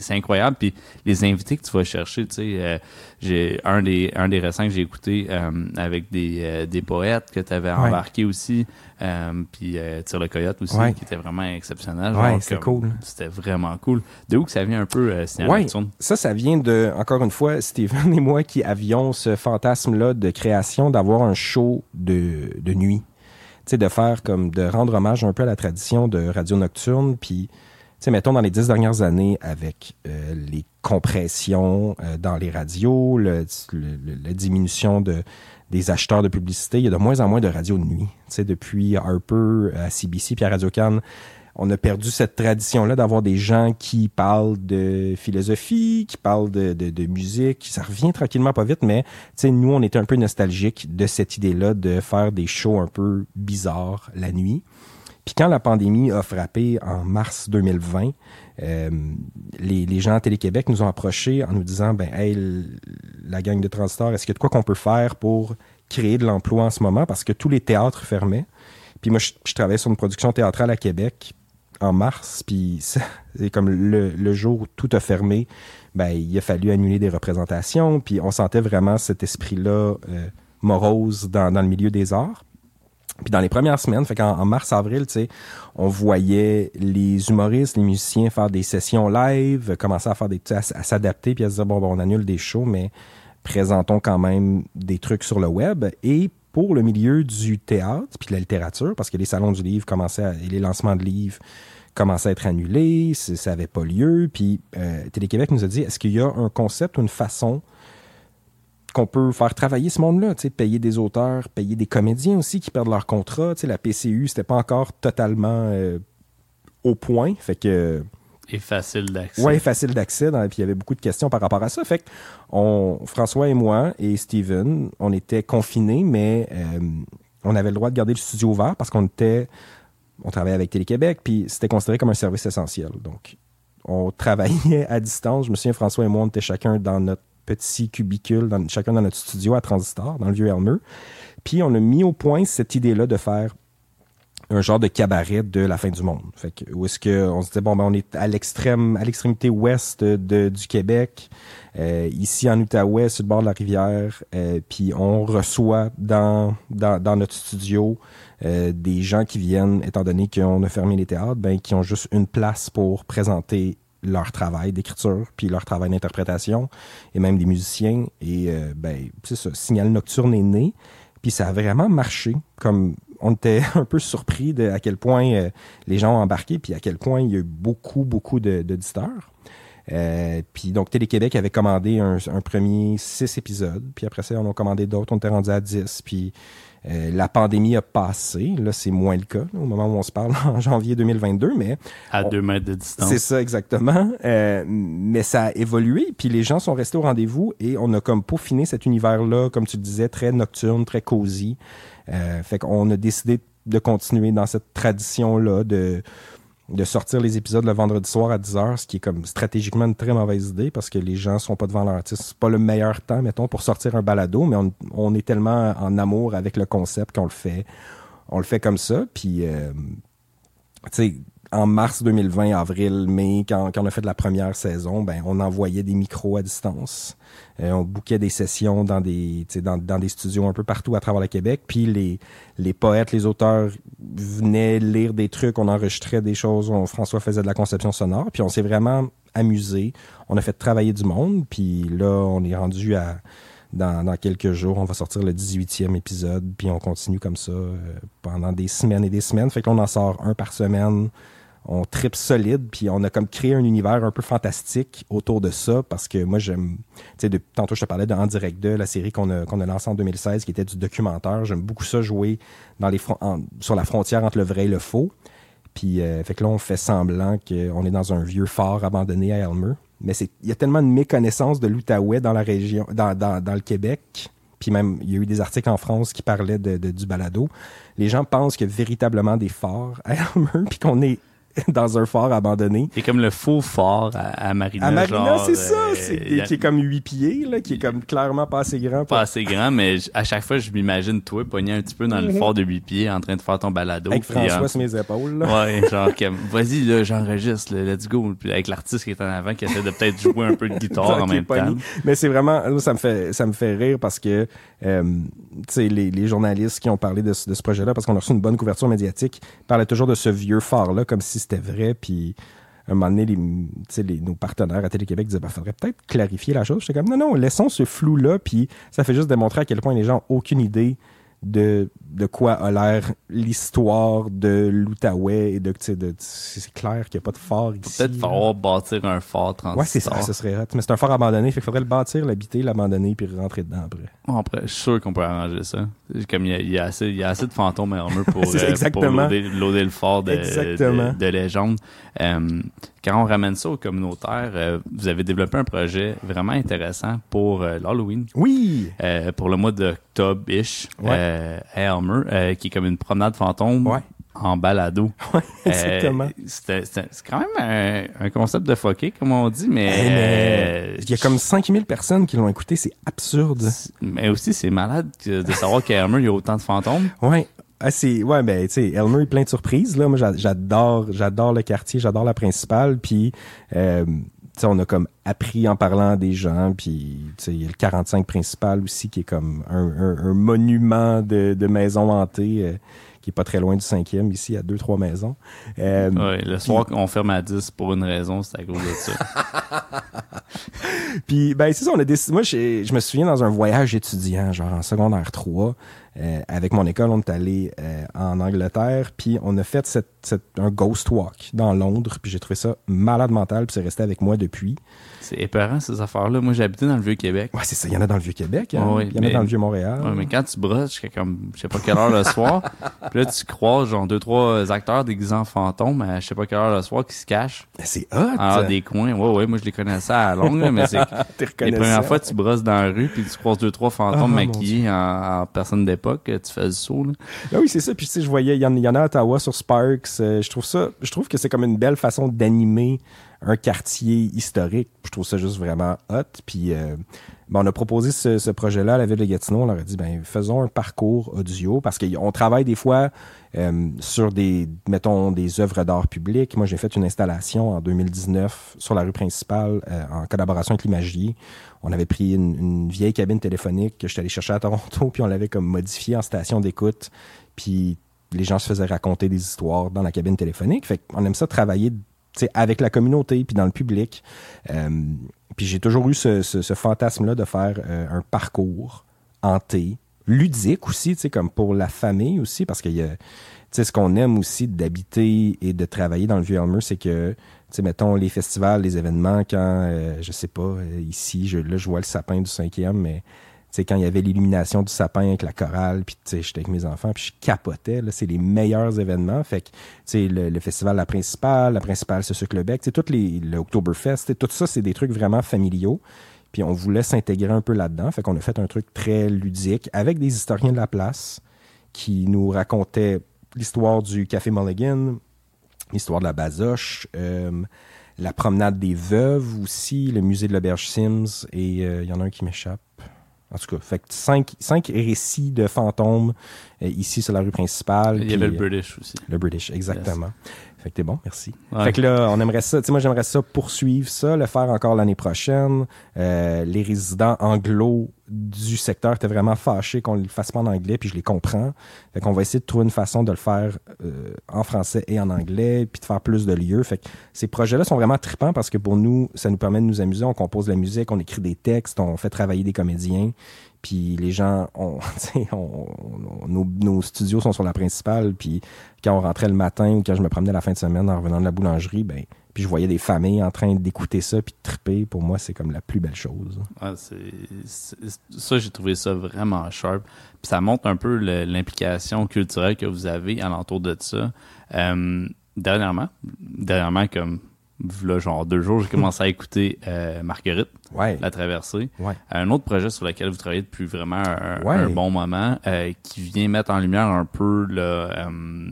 C'est incroyable. Puis les invités que tu vas chercher tu sais euh, j'ai un des un des récents que j'ai écouté euh, avec des, euh, des poètes que tu avais embarqué aussi euh, puis Tire le coyote aussi qui était vraiment exceptionnel ouais c'était cool. c'était vraiment cool. De où que ça vient un peu ça ça vient de encore une fois Steven et moi qui avions ce fantasme là de création d'avoir un show de, de nuit. Tu sais de faire comme de rendre hommage un peu à la tradition de radio nocturne puis sais, mettons dans les dix dernières années, avec euh, les compressions euh, dans les radios, la diminution de, des acheteurs de publicité, il y a de moins en moins de radios de nuit. Tu sais, depuis Harper à CBC puis à Radio Cannes, on a perdu cette tradition-là d'avoir des gens qui parlent de philosophie, qui parlent de, de, de, musique. Ça revient tranquillement pas vite, mais nous, on était un peu nostalgiques de cette idée-là de faire des shows un peu bizarres la nuit. Puis quand la pandémie a frappé en mars 2020, euh, les, les, gens à Télé-Québec nous ont approchés en nous disant, ben, hey, la gang de Transistor, est-ce qu'il y a de quoi qu'on peut faire pour créer de l'emploi en ce moment? Parce que tous les théâtres fermaient. Puis moi, je, je travaillais sur une production théâtrale à Québec en mars, puis c'est comme le, le, jour où tout a fermé, ben, il a fallu annuler des représentations, puis on sentait vraiment cet esprit-là euh, morose dans, dans le milieu des arts. Puis dans les premières semaines, fait qu'en en mars avril, tu sais, on voyait les humoristes, les musiciens faire des sessions live, commencer à faire des à, à s'adapter puis à se dire bon, bon on annule des shows mais présentons quand même des trucs sur le web. Et pour le milieu du théâtre puis de la littérature parce que les salons du livre commençaient à, et les lancements de livres commençaient à être annulés, ça avait pas lieu puis euh, Télé-Québec nous a dit est-ce qu'il y a un concept ou une façon qu'on peut faire travailler ce monde-là, payer des auteurs, payer des comédiens aussi qui perdent leur contrat. La PCU, c'était pas encore totalement euh, au point. Fait que. Et facile d'accès. Oui, facile d'accès. Puis il y avait beaucoup de questions par rapport à ça. Fait que on, François et moi et Steven, on était confinés, mais euh, on avait le droit de garder le studio ouvert parce qu'on était. On travaillait avec Télé-Québec, puis c'était considéré comme un service essentiel. Donc, on travaillait à distance. Je me souviens, François et moi, on était chacun dans notre petits cubicules, dans, chacun dans notre studio à Transistor, dans le vieux Elmer. Puis on a mis au point cette idée-là de faire un genre de cabaret de la fin du monde. Fait que, où est-ce que on se disait bon ben on est à l'extrême à l'extrémité ouest de, du Québec, euh, ici en Outaouais sur le bord de la rivière, euh, puis on reçoit dans, dans, dans notre studio euh, des gens qui viennent étant donné qu'on a fermé les théâtres, ben qui ont juste une place pour présenter leur travail d'écriture, puis leur travail d'interprétation, et même des musiciens. Et euh, ben, c'est ça, Signal Nocturne est né, puis ça a vraiment marché. Comme on était un peu surpris de à quel point euh, les gens ont embarqué, puis à quel point il y a eu beaucoup, beaucoup d'auditeurs. Euh, puis donc Télé-Québec avait commandé un, un, premier six épisodes, puis après ça, on a commandé d'autres, on était rendu à dix, puis euh, la pandémie a passé. Là, c'est moins le cas au moment où on se parle en janvier 2022, mais à deux mètres de distance. C'est ça exactement. Euh, mais ça a évolué, puis les gens sont restés au rendez-vous et on a comme peaufiné cet univers-là, comme tu le disais, très nocturne, très cosy. Euh, fait qu'on a décidé de continuer dans cette tradition-là de de sortir les épisodes le vendredi soir à 10h, ce qui est comme stratégiquement une très mauvaise idée parce que les gens sont pas devant leur artiste. C'est pas le meilleur temps, mettons, pour sortir un balado, mais on, est tellement en amour avec le concept qu'on le fait. On le fait comme ça. Puis, euh, tu sais, en mars 2020, avril, mai, quand, on a fait la première saison, ben on envoyait des micros à distance. Euh, on bouquait des sessions dans des dans, dans des studios un peu partout à travers le Québec. Puis les, les poètes, les auteurs venaient lire des trucs, on enregistrait des choses, François faisait de la conception sonore. Puis on s'est vraiment amusé. On a fait travailler du monde. Puis là, on est rendu à dans, dans, quelques jours, on va sortir le 18e épisode, puis on continue comme ça euh, pendant des semaines et des semaines. Fait qu'on en sort un par semaine on tripe solide, puis on a comme créé un univers un peu fantastique autour de ça, parce que moi, j'aime, tu sais, tantôt je te parlais de En Direct 2, la série qu'on a, lancée en 2016, qui était du documentaire. J'aime beaucoup ça jouer sur la frontière entre le vrai et le faux. Puis, euh, fait que là, on fait semblant qu'on est dans un vieux phare abandonné à Elmer. Mais il y a tellement de méconnaissance de l'Outaouais dans la région, dans, le Québec, puis même il y a eu des articles en France qui parlaient de, du balado. Les gens pensent a véritablement des forts à Elmer, puis qu'on est dans un fort abandonné. C'est comme le faux fort à, à Marina. À Marina, genre, c'est ça, euh, c'est, a- qui est comme huit pieds, là, qui est comme clairement pas assez grand. pour- pas assez grand, mais j- à chaque fois, je m'imagine toi pogné un petit peu dans le fort de 8 pieds en train de faire ton balado. avec puis, François euh, sur mes épaules. Là. Ouais, genre, comme, vas-y, là, j'enregistre, là, let's go. Puis avec l'artiste qui est en avant, qui essaie de peut-être jouer un peu de guitare en même pogné. temps. Mais c'est vraiment, là, ça me fait, ça me fait rire parce que, euh, tu sais, les, les journalistes qui ont parlé de, ce- de ce projet-là, parce qu'on a reçu une bonne couverture médiatique, parlaient toujours de ce vieux phare-là comme si c'était vrai, puis à un moment donné, nos partenaires à Télé-Québec disaient, bah, faudrait peut-être clarifier la chose. J'étais comme, non, non, laissons ce flou-là, puis ça fait juste démontrer à quel point les gens ont aucune idée de, de quoi a l'air l'histoire de l'Outaouais et de, de, c'est clair qu'il n'y a pas de phare ici. Peut-être falloir bâtir un fort transistor. Ouais, c'est ça, ce serait. Mais c'est un fort abandonné, fait qu'il faudrait le bâtir, l'habiter, l'abandonner, puis rentrer dedans après. Bon, après, je suis sûr qu'on peut arranger ça. Comme il y a, il y a assez, il y a assez de fantômes à pour, euh, pour loader, loader le fort de, de, de légende. Euh, quand on ramène ça au communautaire, euh, vous avez développé un projet vraiment intéressant pour euh, l'Halloween. Oui! euh, pour le mois d'octobre-ish Ouais. à Euh, qui est comme une promenade fantôme Ouais. en balado. Ouais, Euh, exactement. c'est quand même un, un concept de fucké, comme on dit, mais, Eh, euh, il y a comme 5000 personnes qui l'ont écouté, c'est absurde. mais aussi c'est malade de savoir qu'à Elmer, il y a autant de fantômes. Ouais. Ah, c'est, ouais, ben, tu sais, Elmer est plein de surprises, là. Moi, j'a- j'adore, j'adore le quartier, j'adore la principale, puis, on a comme appris en parlant des gens, puis, tu sais, il y a le 45 principal aussi, qui est comme un, un- un monument de, de maisons hantées, euh, qui est pas très loin du cinquième, ici, à deux, trois maisons. Euh, Ouais, le soir qu'on ferme à 10 pour une raison, c'est à cause de ça. Puis, ben, c'est ça, on a décidé. Moi, je me souviens dans un voyage étudiant, genre en secondaire 3, euh, avec mon école, on est allé euh, en Angleterre, puis on a fait cette, cette- un ghost walk dans Londres, puis j'ai trouvé ça malade mental, puis c'est resté avec moi depuis. C'est épeurant, ces affaires-là. Moi, j'habitais dans le Vieux-Québec. Ouais, c'est ça, il y en a dans le Vieux-Québec, hein? Ouais, il y en a dans le Vieux-Montréal. Ouais, mais quand tu brosses jusqu'à comme, je sais pas quelle heure le soir, puis là, tu croises genre deux, trois acteurs déguisés en fantômes à je sais pas quelle heure le soir qui se cachent c'est hot! en des coins. Ouais, ouais, moi, je les connaissais à longue, mais c'est les premières fois tu brosses dans la rue puis tu croises deux, trois fantômes Ah, maquillés en, en personne d'époque, tu fais du saut, là. Ben oui, c'est ça. Puis tu sais, je voyais, il y, en- il y en a à Ottawa sur Sparks. Euh, je trouve ça, je trouve que c'est comme une belle façon d'animer un quartier historique. Je trouve ça juste vraiment hot. Puis euh, ben, on a proposé ce, projet-là à la ville de Gatineau. On leur a dit, ben faisons un parcours audio parce qu'on travaille des fois euh, sur des, mettons, des œuvres d'art public. Moi, j'ai fait une installation en 2019 sur la rue principale euh, en collaboration avec l'Imagier. On avait pris une, une vieille cabine téléphonique que j'étais allé chercher à Toronto, puis on l'avait comme modifiée en station d'écoute. Puis les gens se faisaient raconter des histoires dans la cabine téléphonique. Fait qu'on aime ça travailler avec la communauté puis dans le public. Euh, puis j'ai toujours eu ce, ce- fantasme-là de faire euh, un parcours hanté, ludique aussi, comme pour la famille aussi, parce qu'il y a, ce qu'on aime aussi d'habiter et de travailler dans le Vieux-Elmer, c'est que, mettons, les festivals, les événements, quand, euh, je sais pas, euh, ici, je, là, je vois le sapin du cinquième, mais sais, quand il y avait l'illumination du sapin avec la chorale, puis tu sais, j'étais avec mes enfants, puis je capotais, c'est les meilleurs événements. Fait que, tu le, le festival La Principale, La Principale, c'est ce Québec, tu sais, toutes les, le Oktoberfest, tout ça, c'est des trucs vraiment familiaux. Puis on voulait s'intégrer un peu là-dedans. Fait qu'on a fait un truc très ludique avec des historiens de la place qui nous racontaient l'histoire du Café Mulligan, l'histoire de la Bazoche, euh, la promenade des veuves aussi, le musée de l'auberge Sims, et euh, il y en a un qui m'échappe. En tout cas, fait que cinq, cinq récits de fantômes euh, ici sur la rue principale. Il y avait le euh, British aussi. le British, exactement. Fait que t'es bon, merci. Ouais. Fait que là, on aimerait ça, tu sais, moi j'aimerais ça poursuivre ça, le faire encore l'année prochaine. Euh, les résidents anglo du secteur étaient vraiment fâchés qu'on le fasse pas en anglais, puis je les comprends. Fait qu'on va essayer de trouver une façon de le faire euh, en français et en anglais, puis de faire plus de lieux. Fait que ces projets-là sont vraiment tripants parce que pour nous, ça nous permet de nous amuser. On compose de la musique, on écrit des textes, on fait travailler des comédiens. Puis les gens, on, nos, studios sont sur la principale. Puis quand on rentrait le matin ou quand je me promenais la fin de semaine en revenant de la boulangerie, ben, puis je voyais des familles en train d'écouter ça puis de triper. Pour moi, c'est comme la plus belle chose. Ah, ça, j'ai trouvé ça vraiment sharp. Puis ça montre un peu l'implication culturelle que vous avez alentour de ça. Euh, dernièrement, dernièrement, comme là, genre deux jours, j'ai commencé à écouter euh, Marguerite, Ouais. La Traversée. Ouais. Un autre projet sur lequel vous travaillez depuis vraiment un, Ouais. un bon moment, euh, qui vient mettre en lumière un peu le, euh,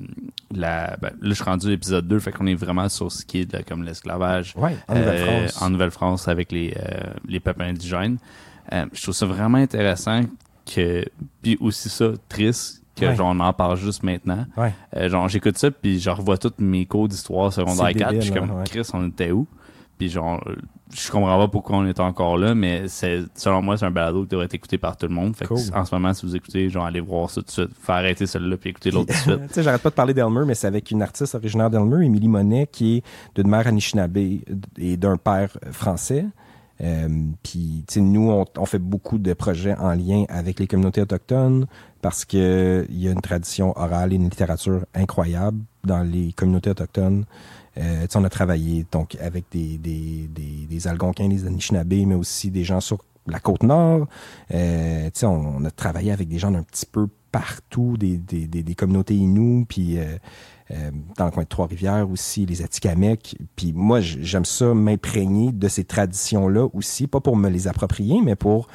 la, ben, là, je suis rendu à l'épisode 2, fait qu'on est vraiment sur ce qui est de, comme l'esclavage Ouais, en euh, Nouvelle-France. en Nouvelle-France avec les, euh, les peuples indigènes. Euh, je trouve ça vraiment intéressant que, puis aussi ça, triste, que Ouais. genre, on en parle juste maintenant. Ouais. Euh, genre, j'écoute ça, puis je revois tous mes cours d'histoire secondaire C'est 4, puis je suis comme, ouais. Chris, on était où? Puis genre, euh, je comprends pas pourquoi on est encore là, mais c'est selon moi, c'est un balado qui devrait être écouté par tout le monde. Fait Cool. que, en ce moment, si vous écoutez, genre, allez voir ça tout de suite. Faut arrêter celle-là, puis écouter l'autre tout de suite. tu sais, j'arrête pas de parler d'Elmer, mais c'est avec une artiste originaire d'Elmer, Émilie Monet, qui est d'une mère Anishinaabe et d'un père français. Euh, puis, tu sais, nous, on, on fait beaucoup de projets en lien avec les communautés autochtones parce que il y a une tradition orale et une littérature incroyable dans les communautés autochtones. Euh, on a travaillé donc avec des, des, des, des Algonquins, des Anishinaabe, mais aussi des gens sur la côte nord. Euh, on, on a travaillé avec des gens d'un petit peu partout, des, des, des, des communautés Innu, puis euh, euh, dans le coin de Trois-Rivières aussi, les Atikamekw. Puis moi, j'aime ça m'imprégner de ces traditions-là aussi, pas pour me les approprier, mais pour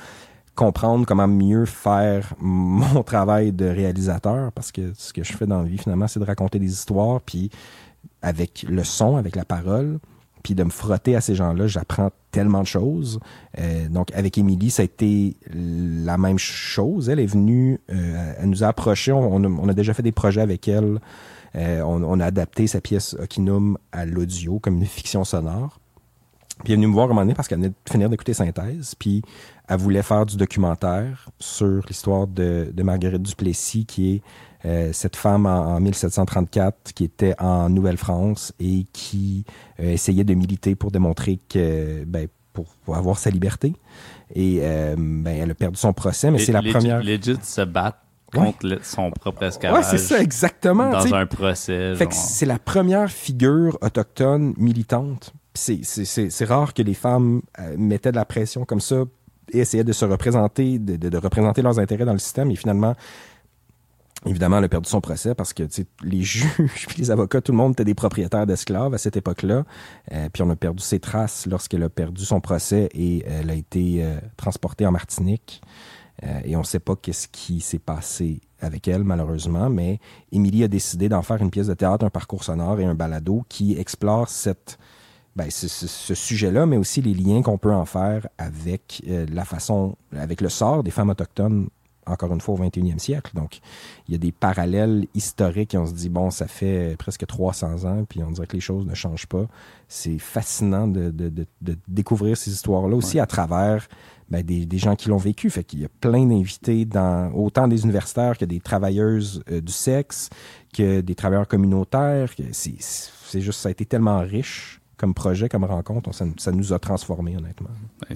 comprendre comment mieux faire mon travail de réalisateur, parce que ce que je fais dans la vie, finalement, c'est de raconter des histoires, puis avec le son, avec la parole, puis de me frotter à ces gens-là, j'apprends tellement de choses. Euh, donc, avec Émilie, ça a été la même chose. Elle est venue, euh, elle nous a approchés, on, a, déjà fait des projets avec elle. Euh, on a adapté sa pièce Okinum à l'audio comme une fiction sonore. Puis elle est venue me voir un moment donné parce qu'elle venait de finir d'écouter Synthèse. Puis elle voulait faire du documentaire sur l'histoire de, de Marguerite Duplessis, qui est euh, cette femme en, en 1734 qui était en Nouvelle-France et qui euh, essayait de militer pour démontrer que, ben, pour, pour avoir sa liberté. Et euh, ben, elle a perdu son procès, mais c'est la première. Legit se battre Ouais. contre son propre Ouais, esclavage. c'est ça, exactement. Dans un procès. Fait que c'est la première figure autochtone militante. C'est, rare que les femmes euh, mettaient de la pression comme ça et essayaient de se représenter, de, représenter leurs intérêts dans le système. Et finalement, évidemment, elle a perdu son procès parce que les juges les avocats, tout le monde était des propriétaires d'esclaves à cette époque-là. Euh, puis on a perdu ses traces lorsqu'elle a perdu son procès et elle a été euh, transportée en Martinique. Et on ne sait pas qu'est-ce qui s'est passé avec elle, malheureusement, mais Émilie a décidé d'en faire une pièce de théâtre, un parcours sonore et un balado qui explore cette, ben, ce, ce- ce sujet-là, mais aussi les liens qu'on peut en faire avec euh, la façon, avec le sort des femmes autochtones, encore une fois, au 21e siècle. Donc, il y a des parallèles historiques et on se dit, bon, ça fait presque 300 ans, puis on dirait que les choses ne changent pas. C'est fascinant de, de, de, de découvrir ces histoires-là aussi à travers ben, des, des gens qui l'ont vécu. Fait qu'il y a plein d'invités dans autant des universitaires que des travailleuses euh, du sexe, que des travailleurs communautaires. C'est juste, ça a été tellement riche comme projet, comme rencontre. On- ça, ça nous a transformés, honnêtement. Ben,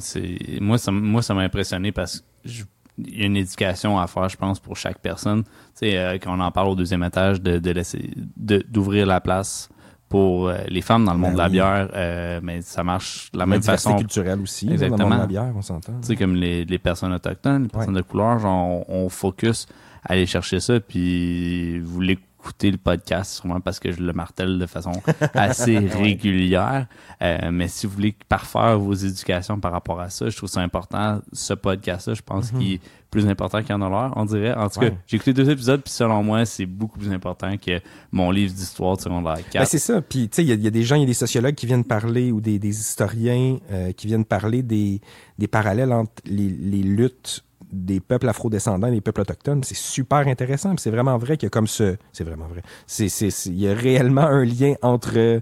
moi ça moi ça m'a impressionné parce que je- il y a une éducation à faire je pense pour chaque personne tu sais euh, quand on en parle au deuxième étage de, de laisser de- d'ouvrir la place pour euh, les femmes dans le Ben monde de la oui. bière euh, mais ça marche de la La même façon culturelle aussi, là, dans le Exactement. monde de la bière, on s'entend. tu sais comme les, les personnes autochtones les personnes de couleur genre on, on focus à aller chercher ça puis vous l'écoutez le podcast sûrement parce que je le martèle de façon assez régulière. Euh, mais si vous voulez parfaire vos éducations par rapport à ça je trouve ça important ce podcast là je pense qu'il est plus important qu'il y en a l'air on dirait. En tout cas Mhm. J'ai écouté deux épisodes puis selon moi c'est beaucoup plus important que mon livre d'histoire de secondaire 4 Ben, c'est ça. Puis, tu sais, il y, a- il y a des gens, il y a des sociologues qui viennent parler ou des, des historiens euh, qui viennent parler des, des parallèles entre les, les luttes des peuples afrodescendants des peuples autochtones. C'est super intéressant. C'est vraiment vrai qu'il y a comme ce... C'est vraiment vrai. C'est, il y a réellement un lien entre, euh,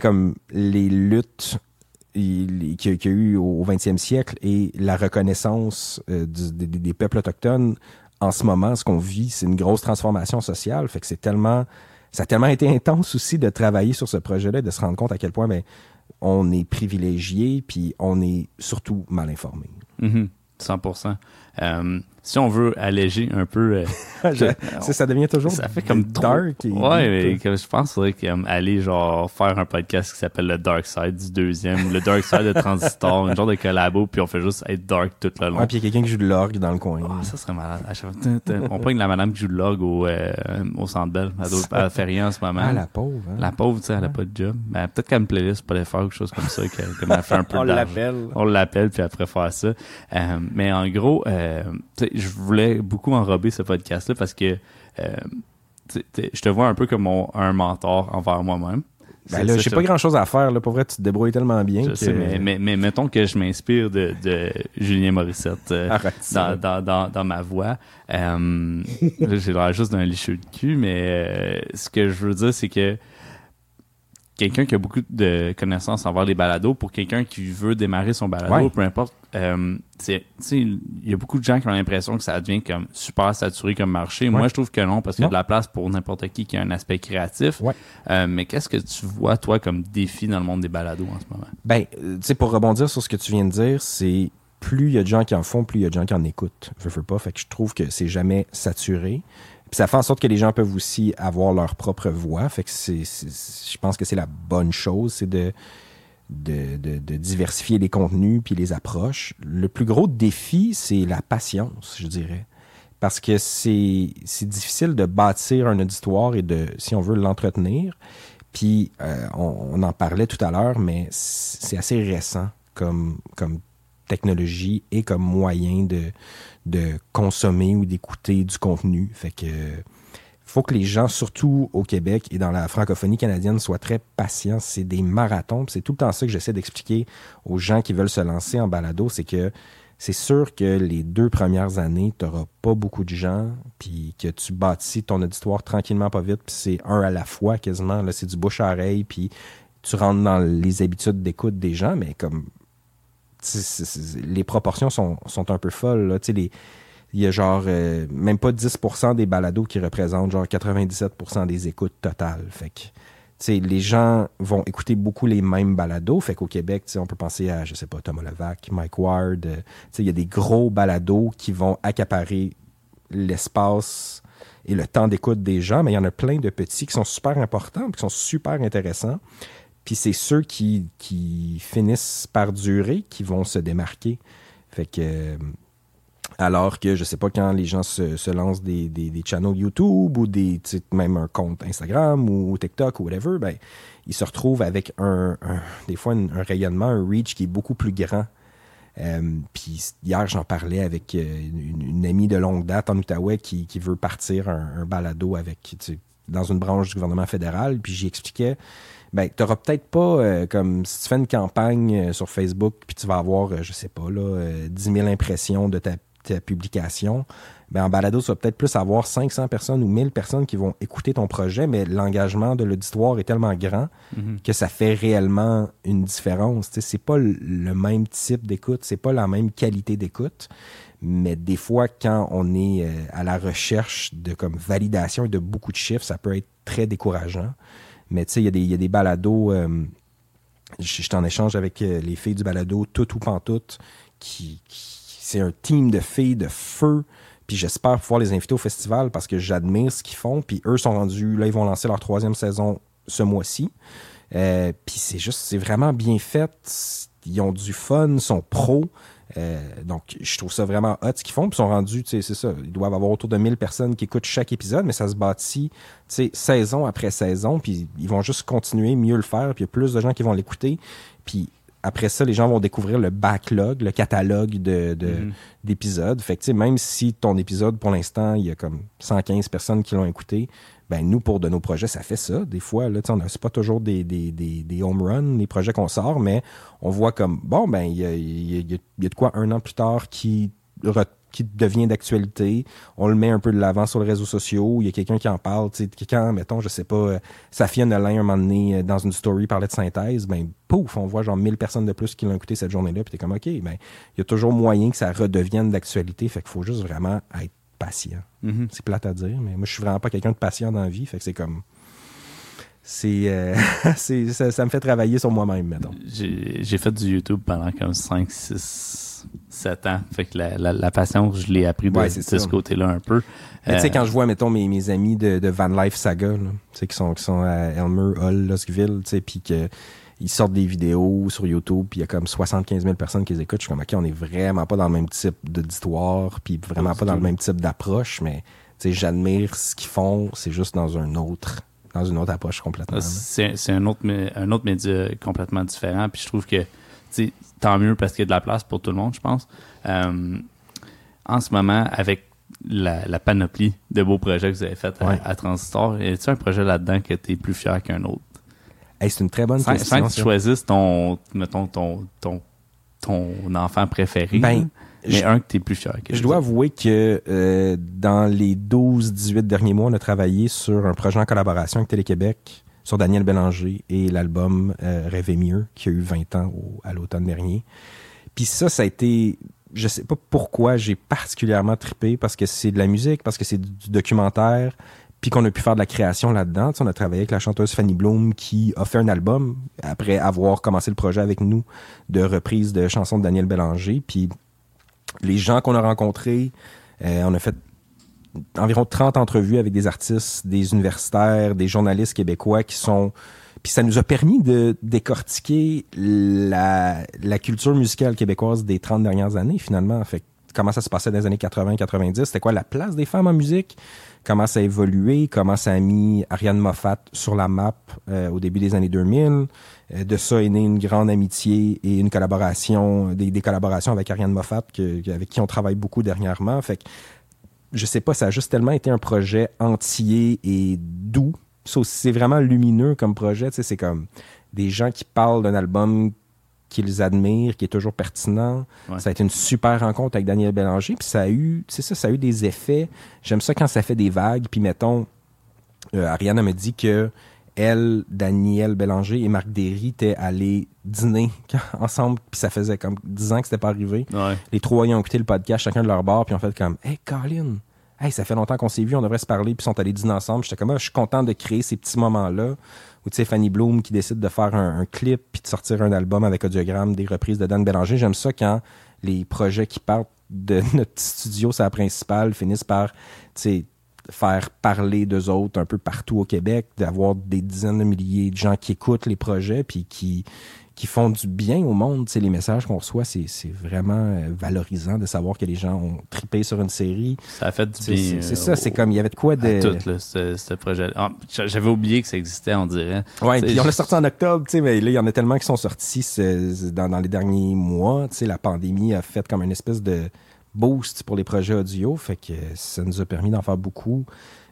comme les luttes qu'il y, a- eu au 20e siècle et la reconnaissance euh, des, peuples autochtones en ce moment, ce qu'on vit, c'est une grosse transformation sociale. Fait que c'est tellement, ça a tellement été intense aussi de travailler sur ce projet-là, de se rendre compte à quel point ben, on est privilégié, puis on est surtout mal informé. Mhm, 100%. Euh, si on veut alléger un peu, Je- ça, ça devient toujours ça fait comme trop- dark. et Ouais, mais comme je pense qu'il faudrait aller genre faire un podcast qui s'appelle le Dark Side du deuxième, ou le Dark Side de Transistor, un genre de collabo, puis on fait juste être dark tout le long. Ouais, puis il y a quelqu'un qui joue de l'orgue dans le coin. Ah, ça serait malade. On pogne la madame qui joue de log au, euh, au Centre Bell. Elle, fait rien en ce moment. Ah, la pauvre. hein. La pauvre, tu sais, elle a pas de job. Mais peut-être qu'elle une playlist pour aller faire quelque chose comme ça, qu'elle elle fait un peu On l'appelle. On l'appelle, puis après faire ça. Euh, mais en gros, euh, je voulais beaucoup enrober ce podcast-là parce que euh, je te vois un peu comme mon- un mentor envers moi-même. Ben là, j'ai pas grand chose à faire, là. Pour vrai, tu te débrouilles tellement bien. je que... sais, mais, mais, mais mettons que je m'inspire de, de Julien Morissette. euh, Arrête dans, dans, dans, dans ma voix. Euh, j'ai l'air juste d'un licheux de cul, mais euh, ce que je veux dire, c'est que quelqu'un qui a beaucoup de connaissances envers les balados, pour quelqu'un qui veut démarrer son balado, Ouais. peu importe, euh, c'est- il y a beaucoup de gens qui ont l'impression que ça devient comme super saturé comme marché. Moi, je trouve que non, parce qu'il y a de la place pour n'importe qui qui a un aspect créatif. Ouais. Euh, mais qu'est-ce que tu vois, toi, comme défi dans le monde des balados en ce moment? Ben, euh, tu sais, pour rebondir sur ce que tu viens de dire, c'est plus il y a de gens qui en font, plus il y a de gens qui en écoutent. Je veux pas. Fait que je trouve que c'est jamais saturé. Puis ça fait en sorte que les gens peuvent aussi avoir leur propre voix. Fait que c'est- je pense que c'est la bonne chose, c'est de, de, diversifier les contenus puis les approches. Le plus gros défi, c'est la patience, je dirais. Parce que c'est, difficile de bâtir un auditoire et de, si on veut, l'entretenir. Puis euh, on, on en parlait tout à l'heure, mais c'est assez récent comme, comme technologie et comme moyen de, de consommer ou d'écouter du contenu. Fait que faut que les gens, surtout au Québec et dans la francophonie canadienne, soient très patients. C'est des marathons. C'est tout le temps ça que j'essaie d'expliquer aux gens qui veulent se lancer en balado, c'est que c'est sûr que les deux premières années, tu n'auras pas beaucoup de gens, puis que tu bâtis ton auditoire tranquillement, pas vite, puis c'est un à la fois quasiment. Là, c'est du bouche à oreille, puis tu rentres dans les habitudes d'écoute des gens, mais comme les proportions sont, sont un peu folles. Là. Les- Il y a genre euh, même pas 10% des balados qui représentent genre 97% des écoutes totales. Fait que les gens vont écouter beaucoup les mêmes balados. Fait qu'au Québec, on peut penser à, je sais pas, Thomas Levac, Mike Ward. euh, il y a des gros balados qui vont accaparer l'espace et le temps d'écoute des gens, mais il y en a plein de petits qui sont super importants, qui sont super intéressants. Puis c'est ceux qui, qui finissent par durer qui vont se démarquer. Fait que. Alors que, je sais pas, quand les gens se, lancent des, des, YouTube ou des, même un compte Instagram ou TikTok ou whatever, ben, ils se retrouvent avec un, des fois un, rayonnement, un reach qui est beaucoup plus grand. Euh, Puis hier, j'en parlais avec euh, une, amie de longue date en Outaouais qui, veut partir un, balado avec, dans une branche du gouvernement fédéral. Puis j'y expliquais, ben, tu n'auras peut-être pas, euh, comme si tu fais une campagne sur Facebook, puis tu vas avoir, je sais pas, là, euh, 10 000 impressions de ta, ta publication. Ben, en balado, tu vas peut-être plus avoir 500 personnes ou 1000 personnes qui vont écouter ton projet, mais l'engagement de l'auditoire est tellement grand que ça fait réellement une différence. Sais, c'est pas le- même type d'écoute, c'est pas la même qualité d'écoute, mais des fois, quand on est euh, à la recherche de comme validation et de beaucoup de chiffres, ça peut être très décourageant. Mais tu sais, il y, a des- il y a des balados. euh, je je suis en échange avec euh, les filles du balado Tout ou Pantoute, qui, qui- c'est un team de filles de feu. Puis j'espère pouvoir les inviter au festival parce que j'admire ce qu'ils font. Puis eux sont rendus, là, ils vont lancer leur troisième saison ce mois-ci. Euh, puis c'est juste, c'est vraiment bien fait. Ils ont du fun, sont pros. Euh, donc, je trouve ça vraiment hot ce qu'ils font. Puis ils sont rendus, tu sais, c'est ça. Ils doivent avoir autour de 1000 personnes qui écoutent chaque épisode, mais ça se bâtit, tu sais, saison après saison. Puis ils vont juste continuer, mieux le faire. Puis il y a plus de gens qui vont l'écouter. Puis après ça, les gens vont découvrir le backlog, le catalogue de, de- Mhm. d'épisodes. Fait que, même si ton épisode, pour l'instant, il y a comme 115 personnes qui l'ont écouté, ben nous, pour de nos projets, ça fait ça. Des fois, là, on c'est pas toujours des, des, des, des home runs, les projets qu'on sort, mais on voit comme, bon, ben, il y a, y a- y a- il y a de quoi un an plus tard qui, qui devient d'actualité. On le met un peu de l'avant sur les réseaux sociaux. Il y a quelqu'un qui en parle. Tu sais, quelqu'un, mettons, je sais pas, euh, Safia Nolin, un moment donné, euh, dans une story, parlait de synthèse. Ben, pouf, on voit genre 1000 personnes de plus qui l'ont écouté cette journée-là. Puis t'es comme, OK, ben, il y a toujours moyen que ça redevienne d'actualité. Fait qu'il faut juste vraiment être patient. Mhm. C'est plate à dire, mais moi, je suis vraiment pas quelqu'un de patient dans la vie. Fait que c'est comme. C'est. euh, c'est- ça, ça me fait travailler sur moi-même, mettons. J'ai j'ai fait du YouTube pendant comme 5, 6, 7 ans. Fait que la, la, patience, je l'ai appris de, ce côté-là un peu. tu sais, quand je vois, mettons, mes, mes amis de, de Van Life Saga, sais, qui sont, qui sont à Elmer, tu sais, puis que ils sortent des vidéos sur YouTube, puis il y a comme 75 000 personnes qui les écoutent. Je suis comme, OK, on est vraiment pas dans le même type d'auditoire, puis vraiment pas dans le même type d'approche, mais j'admire ce qu'ils font, c'est juste dans un autre dans une autre approche complètement. C'est un autre, un autre média complètement différent, puis je trouve que tant mieux parce qu'il y a de la place pour tout le monde, je pense. Euh, en ce moment, avec la, panoplie de beaux projets que vous avez fait à, Transistor, y a-t-il un projet là-dedans que tu es plus fier qu'un autre? c'est une très bonne question. Sans que tu choisisses ton, mettons, ton, ton, ton enfant préféré. Ben, mais un que tu es plus fier. Que je dois avouer que euh, dans les 12-18 derniers mois, on a travaillé sur un projet en collaboration avec Télé-Québec sur Daniel Bélanger et l'album euh, Rêver mieux, qui a eu 20 ans à l'automne dernier. Puis ça, ça a été... Je sais pas pourquoi j'ai particulièrement trippé, parce que c'est de la musique, parce que c'est du documentaire, puis qu'on a pu faire de la création là-dedans. on a travaillé avec la chanteuse Fanny Bloom qui a fait un album après avoir commencé le projet avec nous de reprise de chansons de Daniel Bélanger. Puis les gens qu'on a rencontrés, euh, on a fait environ 30 entrevues avec des artistes, des universitaires, des journalistes québécois qui sont puis ça nous a permis de décortiquer la, la culture musicale québécoise des 30 dernières années finalement. Fait comment ça se passait dans les années 80-90, c'était quoi la place des femmes en musique, comment ça a évolué, comment ça a mis Ariane Moffat sur la map euh, au début des années 2000. Euh, de ça est née une grande amitié et une collaboration, des, des collaborations avec Ariane Moffat que, avec qui on travaille beaucoup dernièrement. Fait que, je sais pas, ça a juste tellement été un projet entier et doux. C'est vraiment lumineux comme projet. C'est comme des gens qui parlent d'un album qu'ils admirent, qui est toujours pertinent. Ça a été une super rencontre avec Daniel Bélanger, puis ça a eu, c'est ça, ça a eu des effets. J'aime ça quand ça fait des vagues, puis mettons, euh, Ariane me dit que elle, Daniel Bélanger et Marc Derry étaient allés dîner ensemble, puis ça faisait comme dix ans que c'était pas arrivé. Les trois ils ont écouté le podcast, chacun de leur bar, puis ont fait comme Hey Colin, hey, ça fait longtemps qu'on s'est vu, on devrait se parler, puis sont allés dîner ensemble. J'étais comme ah, je suis content de créer ces petits moments-là ou tu sais Fanny Bloom qui décide de faire un, clip puis de sortir un album avec audiogramme des reprises de Dan Bélanger. J'aime ça quand les projets qui partent de notre studio, sa principale, finissent par tu sais faire parler d'eux autres un peu partout au Québec, d'avoir des dizaines de milliers de gens qui écoutent les projets puis qui qui font du bien au monde. Tu les messages qu'on reçoit, c'est, vraiment euh, valorisant de savoir que les gens ont tripé sur une série. Ça a fait du bien. C'est, ça, c'est comme il y avait de quoi de. tout, là, ce, projet. Ah, j'avais oublié que ça existait, on dirait. Ouais, puis on l'a sorti en octobre, tu sais, mais là, il y en a tellement qui sont sortis dans, dans les derniers mois. Tu sais, la pandémie a fait comme une espèce de boost pour les projets audio. Fait que ça nous a permis d'en faire beaucoup.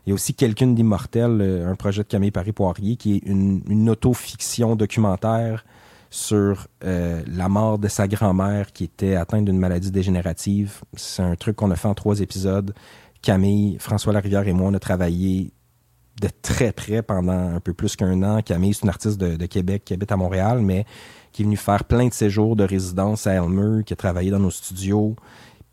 Il y a aussi Quelqu'un d'immortel, euh, un projet de Camille Paris-Poirier, qui est une, une auto-fiction documentaire sur euh, la mort de sa grand-mère qui était atteinte d'une maladie dégénérative. C'est un truc qu'on a fait en trois épisodes. Camille, François Larivière et moi, on a travaillé de très près pendant un peu plus qu'un an. Camille, c'est une artiste de, Québec qui habite à Montréal, mais qui est venue faire plein de séjours de résidence à Elmer, qui a travaillé dans nos studios,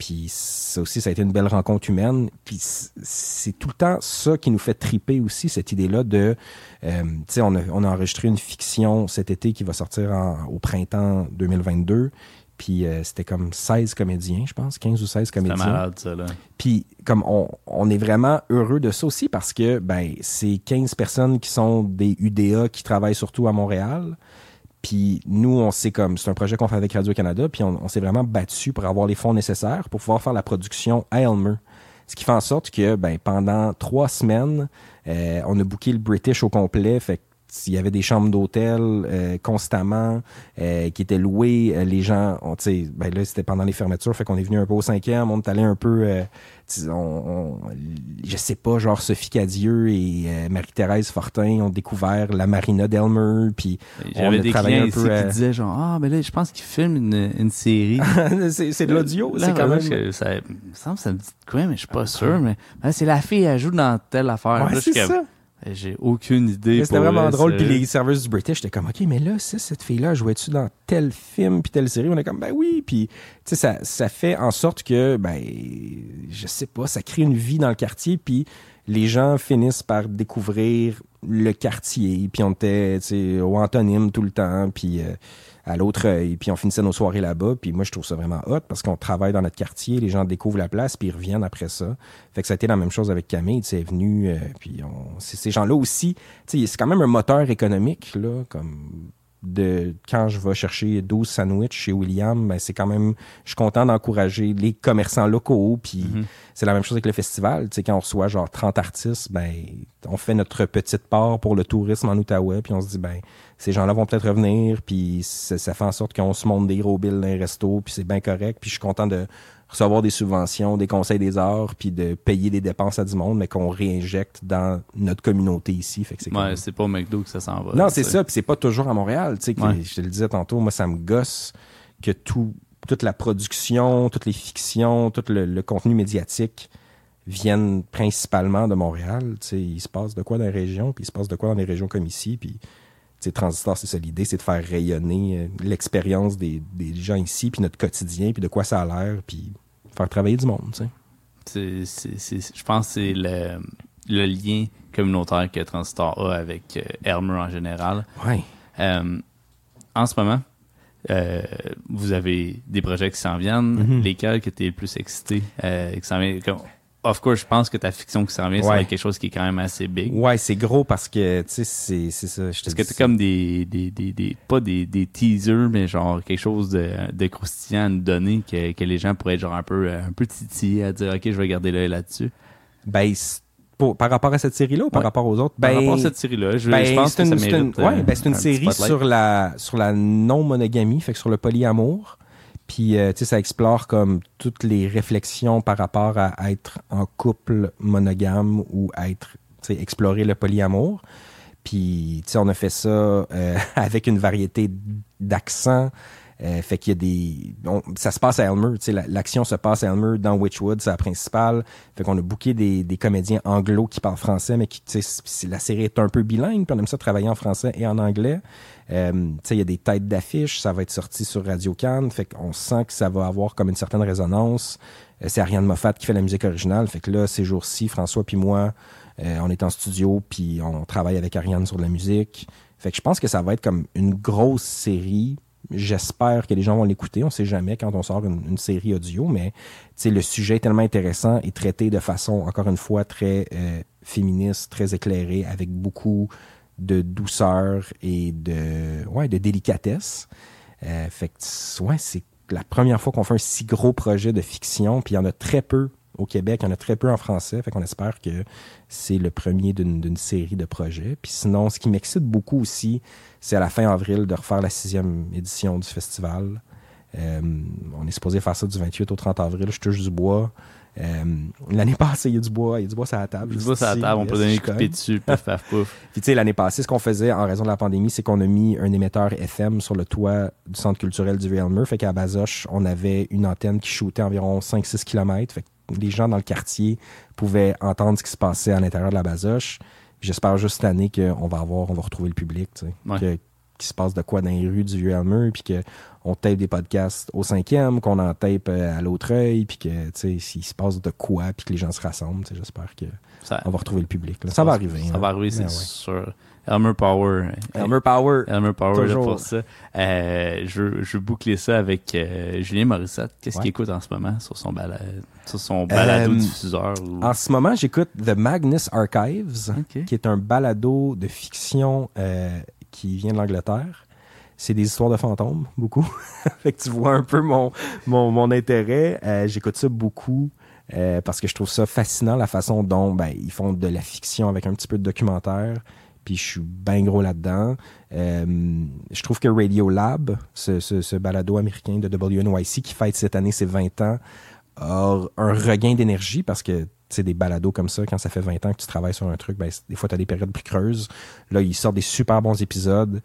puis ça aussi, ça a été une belle rencontre humaine. Puis c'est tout le temps ça qui nous fait triper aussi, cette idée-là de... Euh, tu sais, on a, on a enregistré une fiction cet été qui va sortir au printemps 2022. Puis euh, c'était comme 16 comédiens, je pense, 15 ou 16 comédiens. C'est malade, ça, là. Puis comme on, on, est vraiment heureux de ça aussi parce que, ben, c'est 15 personnes qui sont des UDA qui travaillent surtout à Montréal. Puis nous, on sait comme c'est un projet qu'on fait avec Radio-Canada, puis on, s'est vraiment battu pour avoir les fonds nécessaires pour pouvoir faire la production à Elmer. Ce qui fait en sorte que ben, pendant trois semaines, euh, on a booké le British au complet. Fait s'il y avait des chambres d'hôtel euh, constamment euh, qui étaient louées, euh, les gens, on, ben là c'était pendant les fermetures, fait qu'on est venu un peu au cinquième, on est allé un peu, on, je sais pas, genre Sophie Cadieux et Marie-Thérèse Fortin ont découvert la marina d'Elmer, puis on a des travaillé un peu, qui disaient genre ah mais là je pense qu'ils filment une, une série, c'est de l'audio, c'est quand même, ça, ça, me ça me dit quoi mais je suis pas sûr, mais c'est la fille elle joue dans telle affaire, ouais, c'est ça. J'ai aucune idée. C'était vraiment drôle. Puis les serveuses du British, j'étais comme, OK, mais là, cette fille-là, jouait-tu dans tel film puis telle série? On est comme, ben oui. Puis, tu sais, ça, ça fait en sorte que, ben, je sais pas, ça crée une vie dans le quartier. Puis les gens finissent par découvrir le quartier. Puis on était, tu sais, au antonyme tout le temps. Puis, euh, à l'autre œil, puis on finissait nos soirées là-bas, puis moi je trouve ça vraiment hot parce qu'on travaille dans notre quartier, les gens découvrent la place, puis ils reviennent après ça. Fait que ça a été la même chose avec Camille, tu sais, est venu, euh, puis on, c'est- ces gens-là aussi, c'est quand même un moteur économique là, comme de quand je vais chercher 12 sandwichs chez William, ben c'est quand même je suis content d'encourager les commerçants locaux puis c'est la même chose avec le festival, tu sais quand on reçoit genre 30 artistes, ben on fait notre petite part pour le tourisme en Outaouais puis on se dit ben ces gens-là vont peut-être revenir puis ça, ça fait en sorte qu'on se monte des gros billes dans les restos puis c'est bien correct puis je suis content de recevoir des subventions, des conseils des arts puis de payer des dépenses à du monde mais qu'on réinjecte dans notre communauté ici, fait que c'est Ouais, c'est pas au McDo que ça s'en va. non, c'est ça, puis c'est pas toujours à Montréal. Tu sais, Ouais. je te le disais tantôt, moi, ça me gosse que tout, toute la production, toutes les fictions, tout le, le contenu médiatique viennent principalement de Montréal. Tu sais, il se passe de quoi dans les régions, puis il se passe de quoi dans des régions comme ici, puis Transistor, c'est ça l'idée, c'est de faire rayonner euh, l'expérience des, des gens ici, puis notre quotidien, puis de quoi ça a l'air, puis faire travailler du monde, tu sais. C'est- c'est- c'est- je pense que c'est le, le lien communautaire que Transistor a avec euh, Elmer en général. Ouais. Euh, en ce moment, euh, vous avez des projets qui s'en viennent. Mhm. Lesquels que tu es le plus excité qui s'en viennent? Of course, je pense que ta fiction qui s'en vient, Ouais. être quelque chose qui est quand même assez big. Ouais, c'est gros parce que, tu sais, c'est c'est ça. je Est-ce que tu comme des, des, des, des- pas des, des teasers, mais genre quelque chose de, de croustillant à nous donner que, que les gens pourraient être genre un peu, euh, un peu titillés à dire, OK, je vais garder l'œil là-dessus. Ben, c'est- pour- par rapport à cette série-là ou par Ouais. rapport aux autres? Par Ben, rapport à cette série-là, je, ben, je pense c'est que ça une, c'est mérite. une- ouais, euh, ben, c'est une un série sur la, sur la non-monogamie, fait que sur le polyamour. Puis, euh, tu sais, ça explore comme toutes les réflexions par rapport à être en couple monogame ou être, tu sais, explorer le polyamour. Puis, tu sais, on a fait ça euh, avec une variété d'accents. Euh, fait qu'il y a des... ça se passe à Elmer, tu sais, la- l'action se passe à Elmer dans Witchwood, c'est la principale. Fait qu'on a booké des, des comédiens anglo qui parlent français, mais qui, tu sais, la série est un peu bilingue, puis on aime ça travailler en français et en anglais. Euh, il y a des têtes d'affiches, ça va être sorti sur Radio Cannes, fait qu'on sent que ça va avoir comme une certaine résonance. Euh, c'est Ariane Moffat qui fait la musique originale, fait que là, ces jours-ci, François puis moi, euh, on est en studio, puis on travaille avec Ariane sur de la musique. Fait que je pense que ça va être comme une grosse série. J'espère que les gens vont l'écouter. On sait jamais quand on sort une, une série audio, mais le sujet est tellement intéressant et traité de façon, encore une fois, très euh, féministe, très éclairée, avec beaucoup de douceur et de, délicatesse. Euh, fait c'est la première fois qu'on fait un si gros projet de fiction, puis il y en a très peu au Québec, il y en a très peu en français, fait qu'on espère que c'est le premier d'une d'une série de projets. Puis sinon, ce qui m'excite beaucoup aussi, c'est à la fin avril de refaire la sixième édition du festival. Euh, on est supposé faire ça du 28 au 30 avril. Je touche du bois. Euh, L'année passée, il y a du bois. Il y a du bois sur la table. Vois ça à la table, on peut yes, donner je une coupée cogne. dessus, paf, paf, pouf. Puis tu sais, l'année passée, ce qu'on faisait en raison de la pandémie, c'est qu'on a mis un émetteur FM sur le toit du centre culturel du Elmer. Fait qu'à Bazoche, on avait une antenne qui shootait environ 5-6 km. Fait que les gens dans le quartier pouvaient entendre ce qui se passait à l'intérieur de la Bazoche. J'espère juste cette année qu'on va avoir, on va retrouver le public, tu sais. Ouais. Que- qu'il se passe de quoi dans les rues du Vieux-Elmer, puis qu'on tape des podcasts au cinquième, qu'on en tape euh, à l'autre œil, puis que, tu sais, s'il se passe de quoi, puis que les gens se rassemblent, j'espère que Ça, on va retrouver le public. là. Ça va arriver. Ça hein. va arriver, c'est Ben ouais. sûr. Elmer Power. Elmer Power. Elmer Power là, pour ça. Euh, je, je veux boucler ça avec euh, Julien Morissette. Qu'est-ce Ouais. qu'il écoute en ce moment sur son, bala- sur son balado Euh, diffuseur? Ou... En ce moment, j'écoute The Magnus Archives, qui est un balado de fiction qui vient de l'Angleterre. C'est des histoires de fantômes, beaucoup. fait que tu vois un peu mon, intérêt. Euh, J'écoute ça beaucoup euh, parce que je trouve ça fascinant, la façon dont ben, ils font de la fiction avec un petit peu de documentaire. Puis je suis bien gros là-dedans. Euh, je trouve que Radio Lab, ce, ce, balado américain de WNYC qui fête cette année ses 20 ans, a un regain d'énergie parce que sais des balados comme ça quand ça fait 20 ans que tu travailles sur un truc ben des fois tu as des périodes plus creuses là ils sortent des super bons épisodes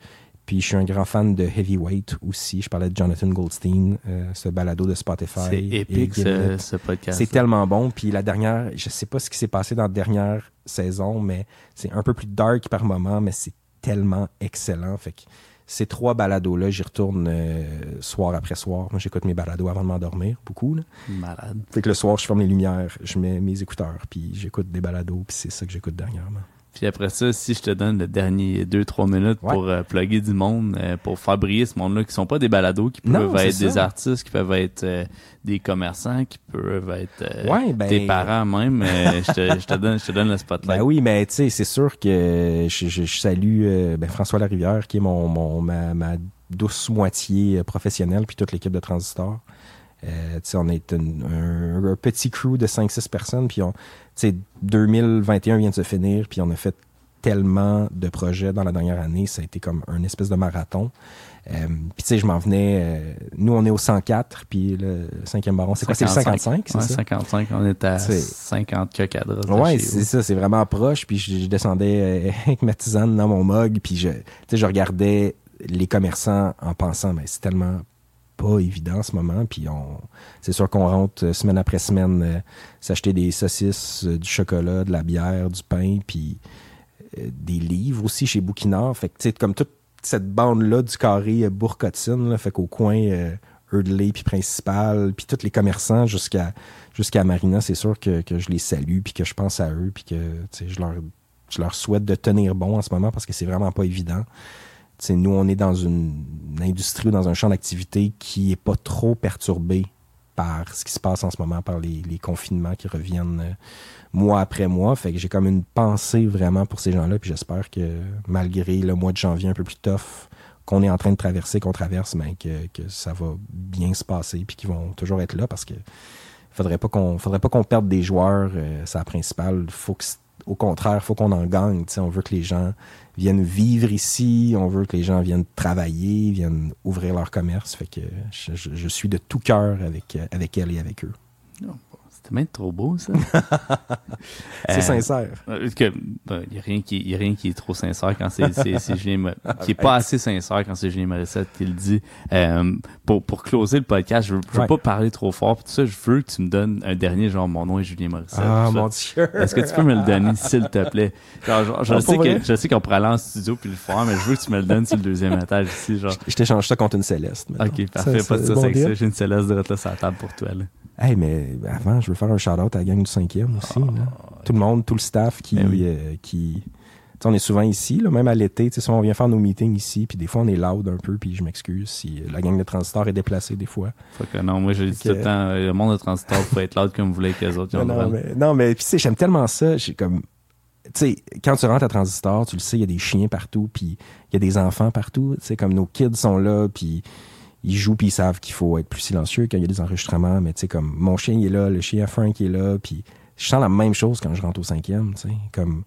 puis je suis un grand fan de Heavyweight aussi je parlais de Jonathan Goldstein euh, ce balado de Spotify C'est épique, ce, podcast. c'est tellement bon puis la dernière je sais pas ce qui s'est passé dans la dernière saison mais c'est un peu plus dark par moment mais c'est tellement excellent fait que ces trois balados là j'y retourne euh, soir après soir moi j'écoute mes balados avant de m'endormir beaucoup là. Malade. Fait que le soir, je ferme les lumières, je mets mes écouteurs, puis j'écoute des balados, puis c'est ça que j'écoute dernièrement. Puis après ça, si je te donne le dernier 2-3 minutes Ouais. pour euh, plugger du monde, euh, pour faire briller ce monde-là, qui sont pas des balados, qui peuvent être des artistes, qui peuvent être euh, des commerçants, qui peuvent être euh, Ouais, ben- tes parents même, je, te, je, te donne, je te donne le spotlight. Ben oui, mais tu sais, c'est sûr que je, je- je salue ben, François Larivière, qui est mon, mon ma, ma douce moitié professionnelle, puis toute l'équipe de Transistor. Euh, tu sais, on est une- un, un petit crew de 5-6 personnes, puis on, sais, 2021 vient de se finir, puis on a fait tellement de projets dans la dernière année, ça a été comme un espèce de marathon. Euh, puis tu sais, je m'en venais, euh, nous on est au 104, puis le cinquième baron, c'est quoi, c'est le 55, c'est Ouais, ça? 55, on est à C'est- 50 que cadres. Ouais, c'est ça, c'est vraiment proche. Puis je, je descendais euh, avec ma tisane dans mon mug, puis je, tu sais, je regardais les commerçants en pensant, mais c'est tellement pas évident en ce moment. Puis on, c'est sûr qu'on rentre euh, semaine après semaine euh, s'acheter des saucisses, euh, du chocolat, de la bière, du pain, puis des livres aussi chez Bouquinard. Fait que tu sais, comme toute cette bande-là du carré Bourg-Cotine, là, fait qu'au coin Hurley puis Principal, puis tous les commerçants jusqu'à jusqu'à Marina, c'est sûr que, que je les salue puis que je pense à eux puis que je leur je leur souhaite de tenir bon en ce moment parce que c'est vraiment pas évident. Nous, on est dans une, industrie ou dans un champ d'activité qui est pas trop perturbé par ce qui se passe en ce moment, par les, confinements qui reviennent euh, mois après mois. Fait que j'ai comme une pensée vraiment pour ces gens-là. Puis j'espère que malgré le mois de janvier un peu plus tough qu'on est en train de traverser, qu'on traverse, ben, que, ça va bien se passer puis qu'ils vont toujours être là parce que faudrait pas qu'on faudrait pas qu'on perde des joueurs euh, c'est la principale faut que au contraire faut qu'on en gagne on veut que les gens viennent vivre ici on veut que les gens viennent travailler viennent ouvrir leur commerce. Fait que je suis de tout cœur avec euh, avec elle et avec eux C'était même trop beau, ça. c'est Euh, sincère Euh, que, ben, y a rien qui, y a rien qui est trop sincère quand c'est, c'est, c'est Julien, Mo- qui est pas assez sincère quand c'est Julien Morissette qui le dit. Euh, pour, pour closer le podcast, je veux, je veux Ouais. pas parler trop fort. Tout ça, je veux que tu me donnes un dernier genre, mon nom est Julien Morissette. ah mon dieu Est-ce que tu peux me le donner, s'il te plaît? Genre, genre, je, Ah, sais que, je sais qu'on pourrait aller en studio puis le faire, mais je veux que tu me le donnes sur le deuxième étage ici, genre. je t'échange ça contre une céleste mettons. Ok, parfait, Ça, pas de c'est ça, bon c'est que deal. ça. J'ai une céleste là sur la table pour toi, là. Hey, mais avant, je veux faire un shout-out à la gang du cinquième aussi. là. Tout le monde, tout le staff qui... Ah. Ben oui. euh, qui tu sais, on est souvent ici, là, même à l'été. tu sais, souvent, on vient faire nos meetings ici, puis des fois, on est loud un peu, puis je m'excuse si la gang de transistor est déplacée des fois. Faut que non, moi, je dis tout le temps, euh, le monde de transport peut être loud comme vous voulez avec les autres. Non, non, mais, non, mais puis, tu sais, j'aime tellement ça. J'ai comme... Tu sais, quand tu rentres à Transistor, tu le sais, il y a des chiens partout, puis il y a des enfants partout. Tu sais, comme nos kids sont là, puis ils jouent, puis ils savent qu'il faut être plus silencieux quand il y a des enregistrements. Mais tu sais, comme mon chien, il est là, le chien à Frank il est là, puis je sens la même chose quand je rentre au cinquième, tu sais. Comme,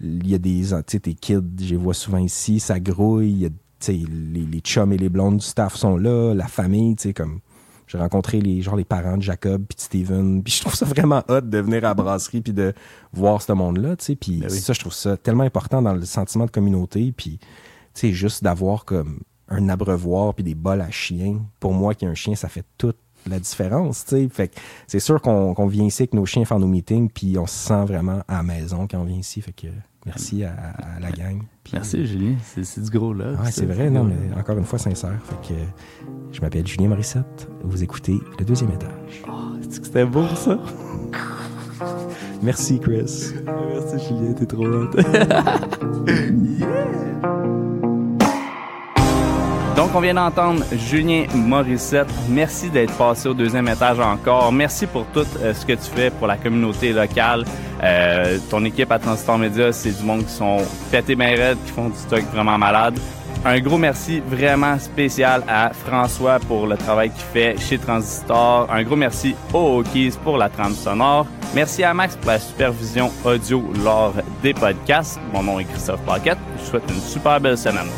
il y a des... Tu sais, tes kids, je les vois souvent ici, ça grouille, il y a... Tu sais, les, les chums et les blondes du staff sont là, la famille, tu sais, comme... J'ai rencontré les genre les parents de Jacob puis de Steven, puis je trouve ça vraiment hot de venir à la brasserie puis de voir ce monde-là, tu sais, puis Ben oui. ça je trouve ça tellement important dans le sentiment de communauté puis tu sais juste d'avoir comme un abreuvoir puis des bols à chien. Pour moi qui ai un chien, ça fait toute la différence, tu sais. Fait que c'est sûr qu'on qu'on vient ici avec nos chiens faire nos meetings puis on se sent vraiment à la maison quand on vient ici, fait que merci à, à la gang. Merci, Julien. C'est, du gros, là. Ouais, c'est vrai, non, mais encore une fois sincère. Fait que je m'appelle Julien Morissette. Vous écoutez le deuxième étage. Que c'était beau, ça? Merci, Chris. Merci, Julien, t'es trop hot. Donc, on vient d'entendre Julien Morissette. Merci d'être passé au deuxième étage encore. Merci pour tout euh, ce que tu fais pour la communauté locale. Euh, ton équipe à Transistor Media, c'est du monde qui sont pétés bien raides, qui font du stock vraiment malade. Un gros merci vraiment spécial à François pour le travail qu'il fait chez Transistor. Un gros merci aux Hawkeys pour la trame sonore. Merci à Max pour la supervision audio lors des podcasts. Mon nom est Christophe Paquette. Je vous souhaite une super belle semaine.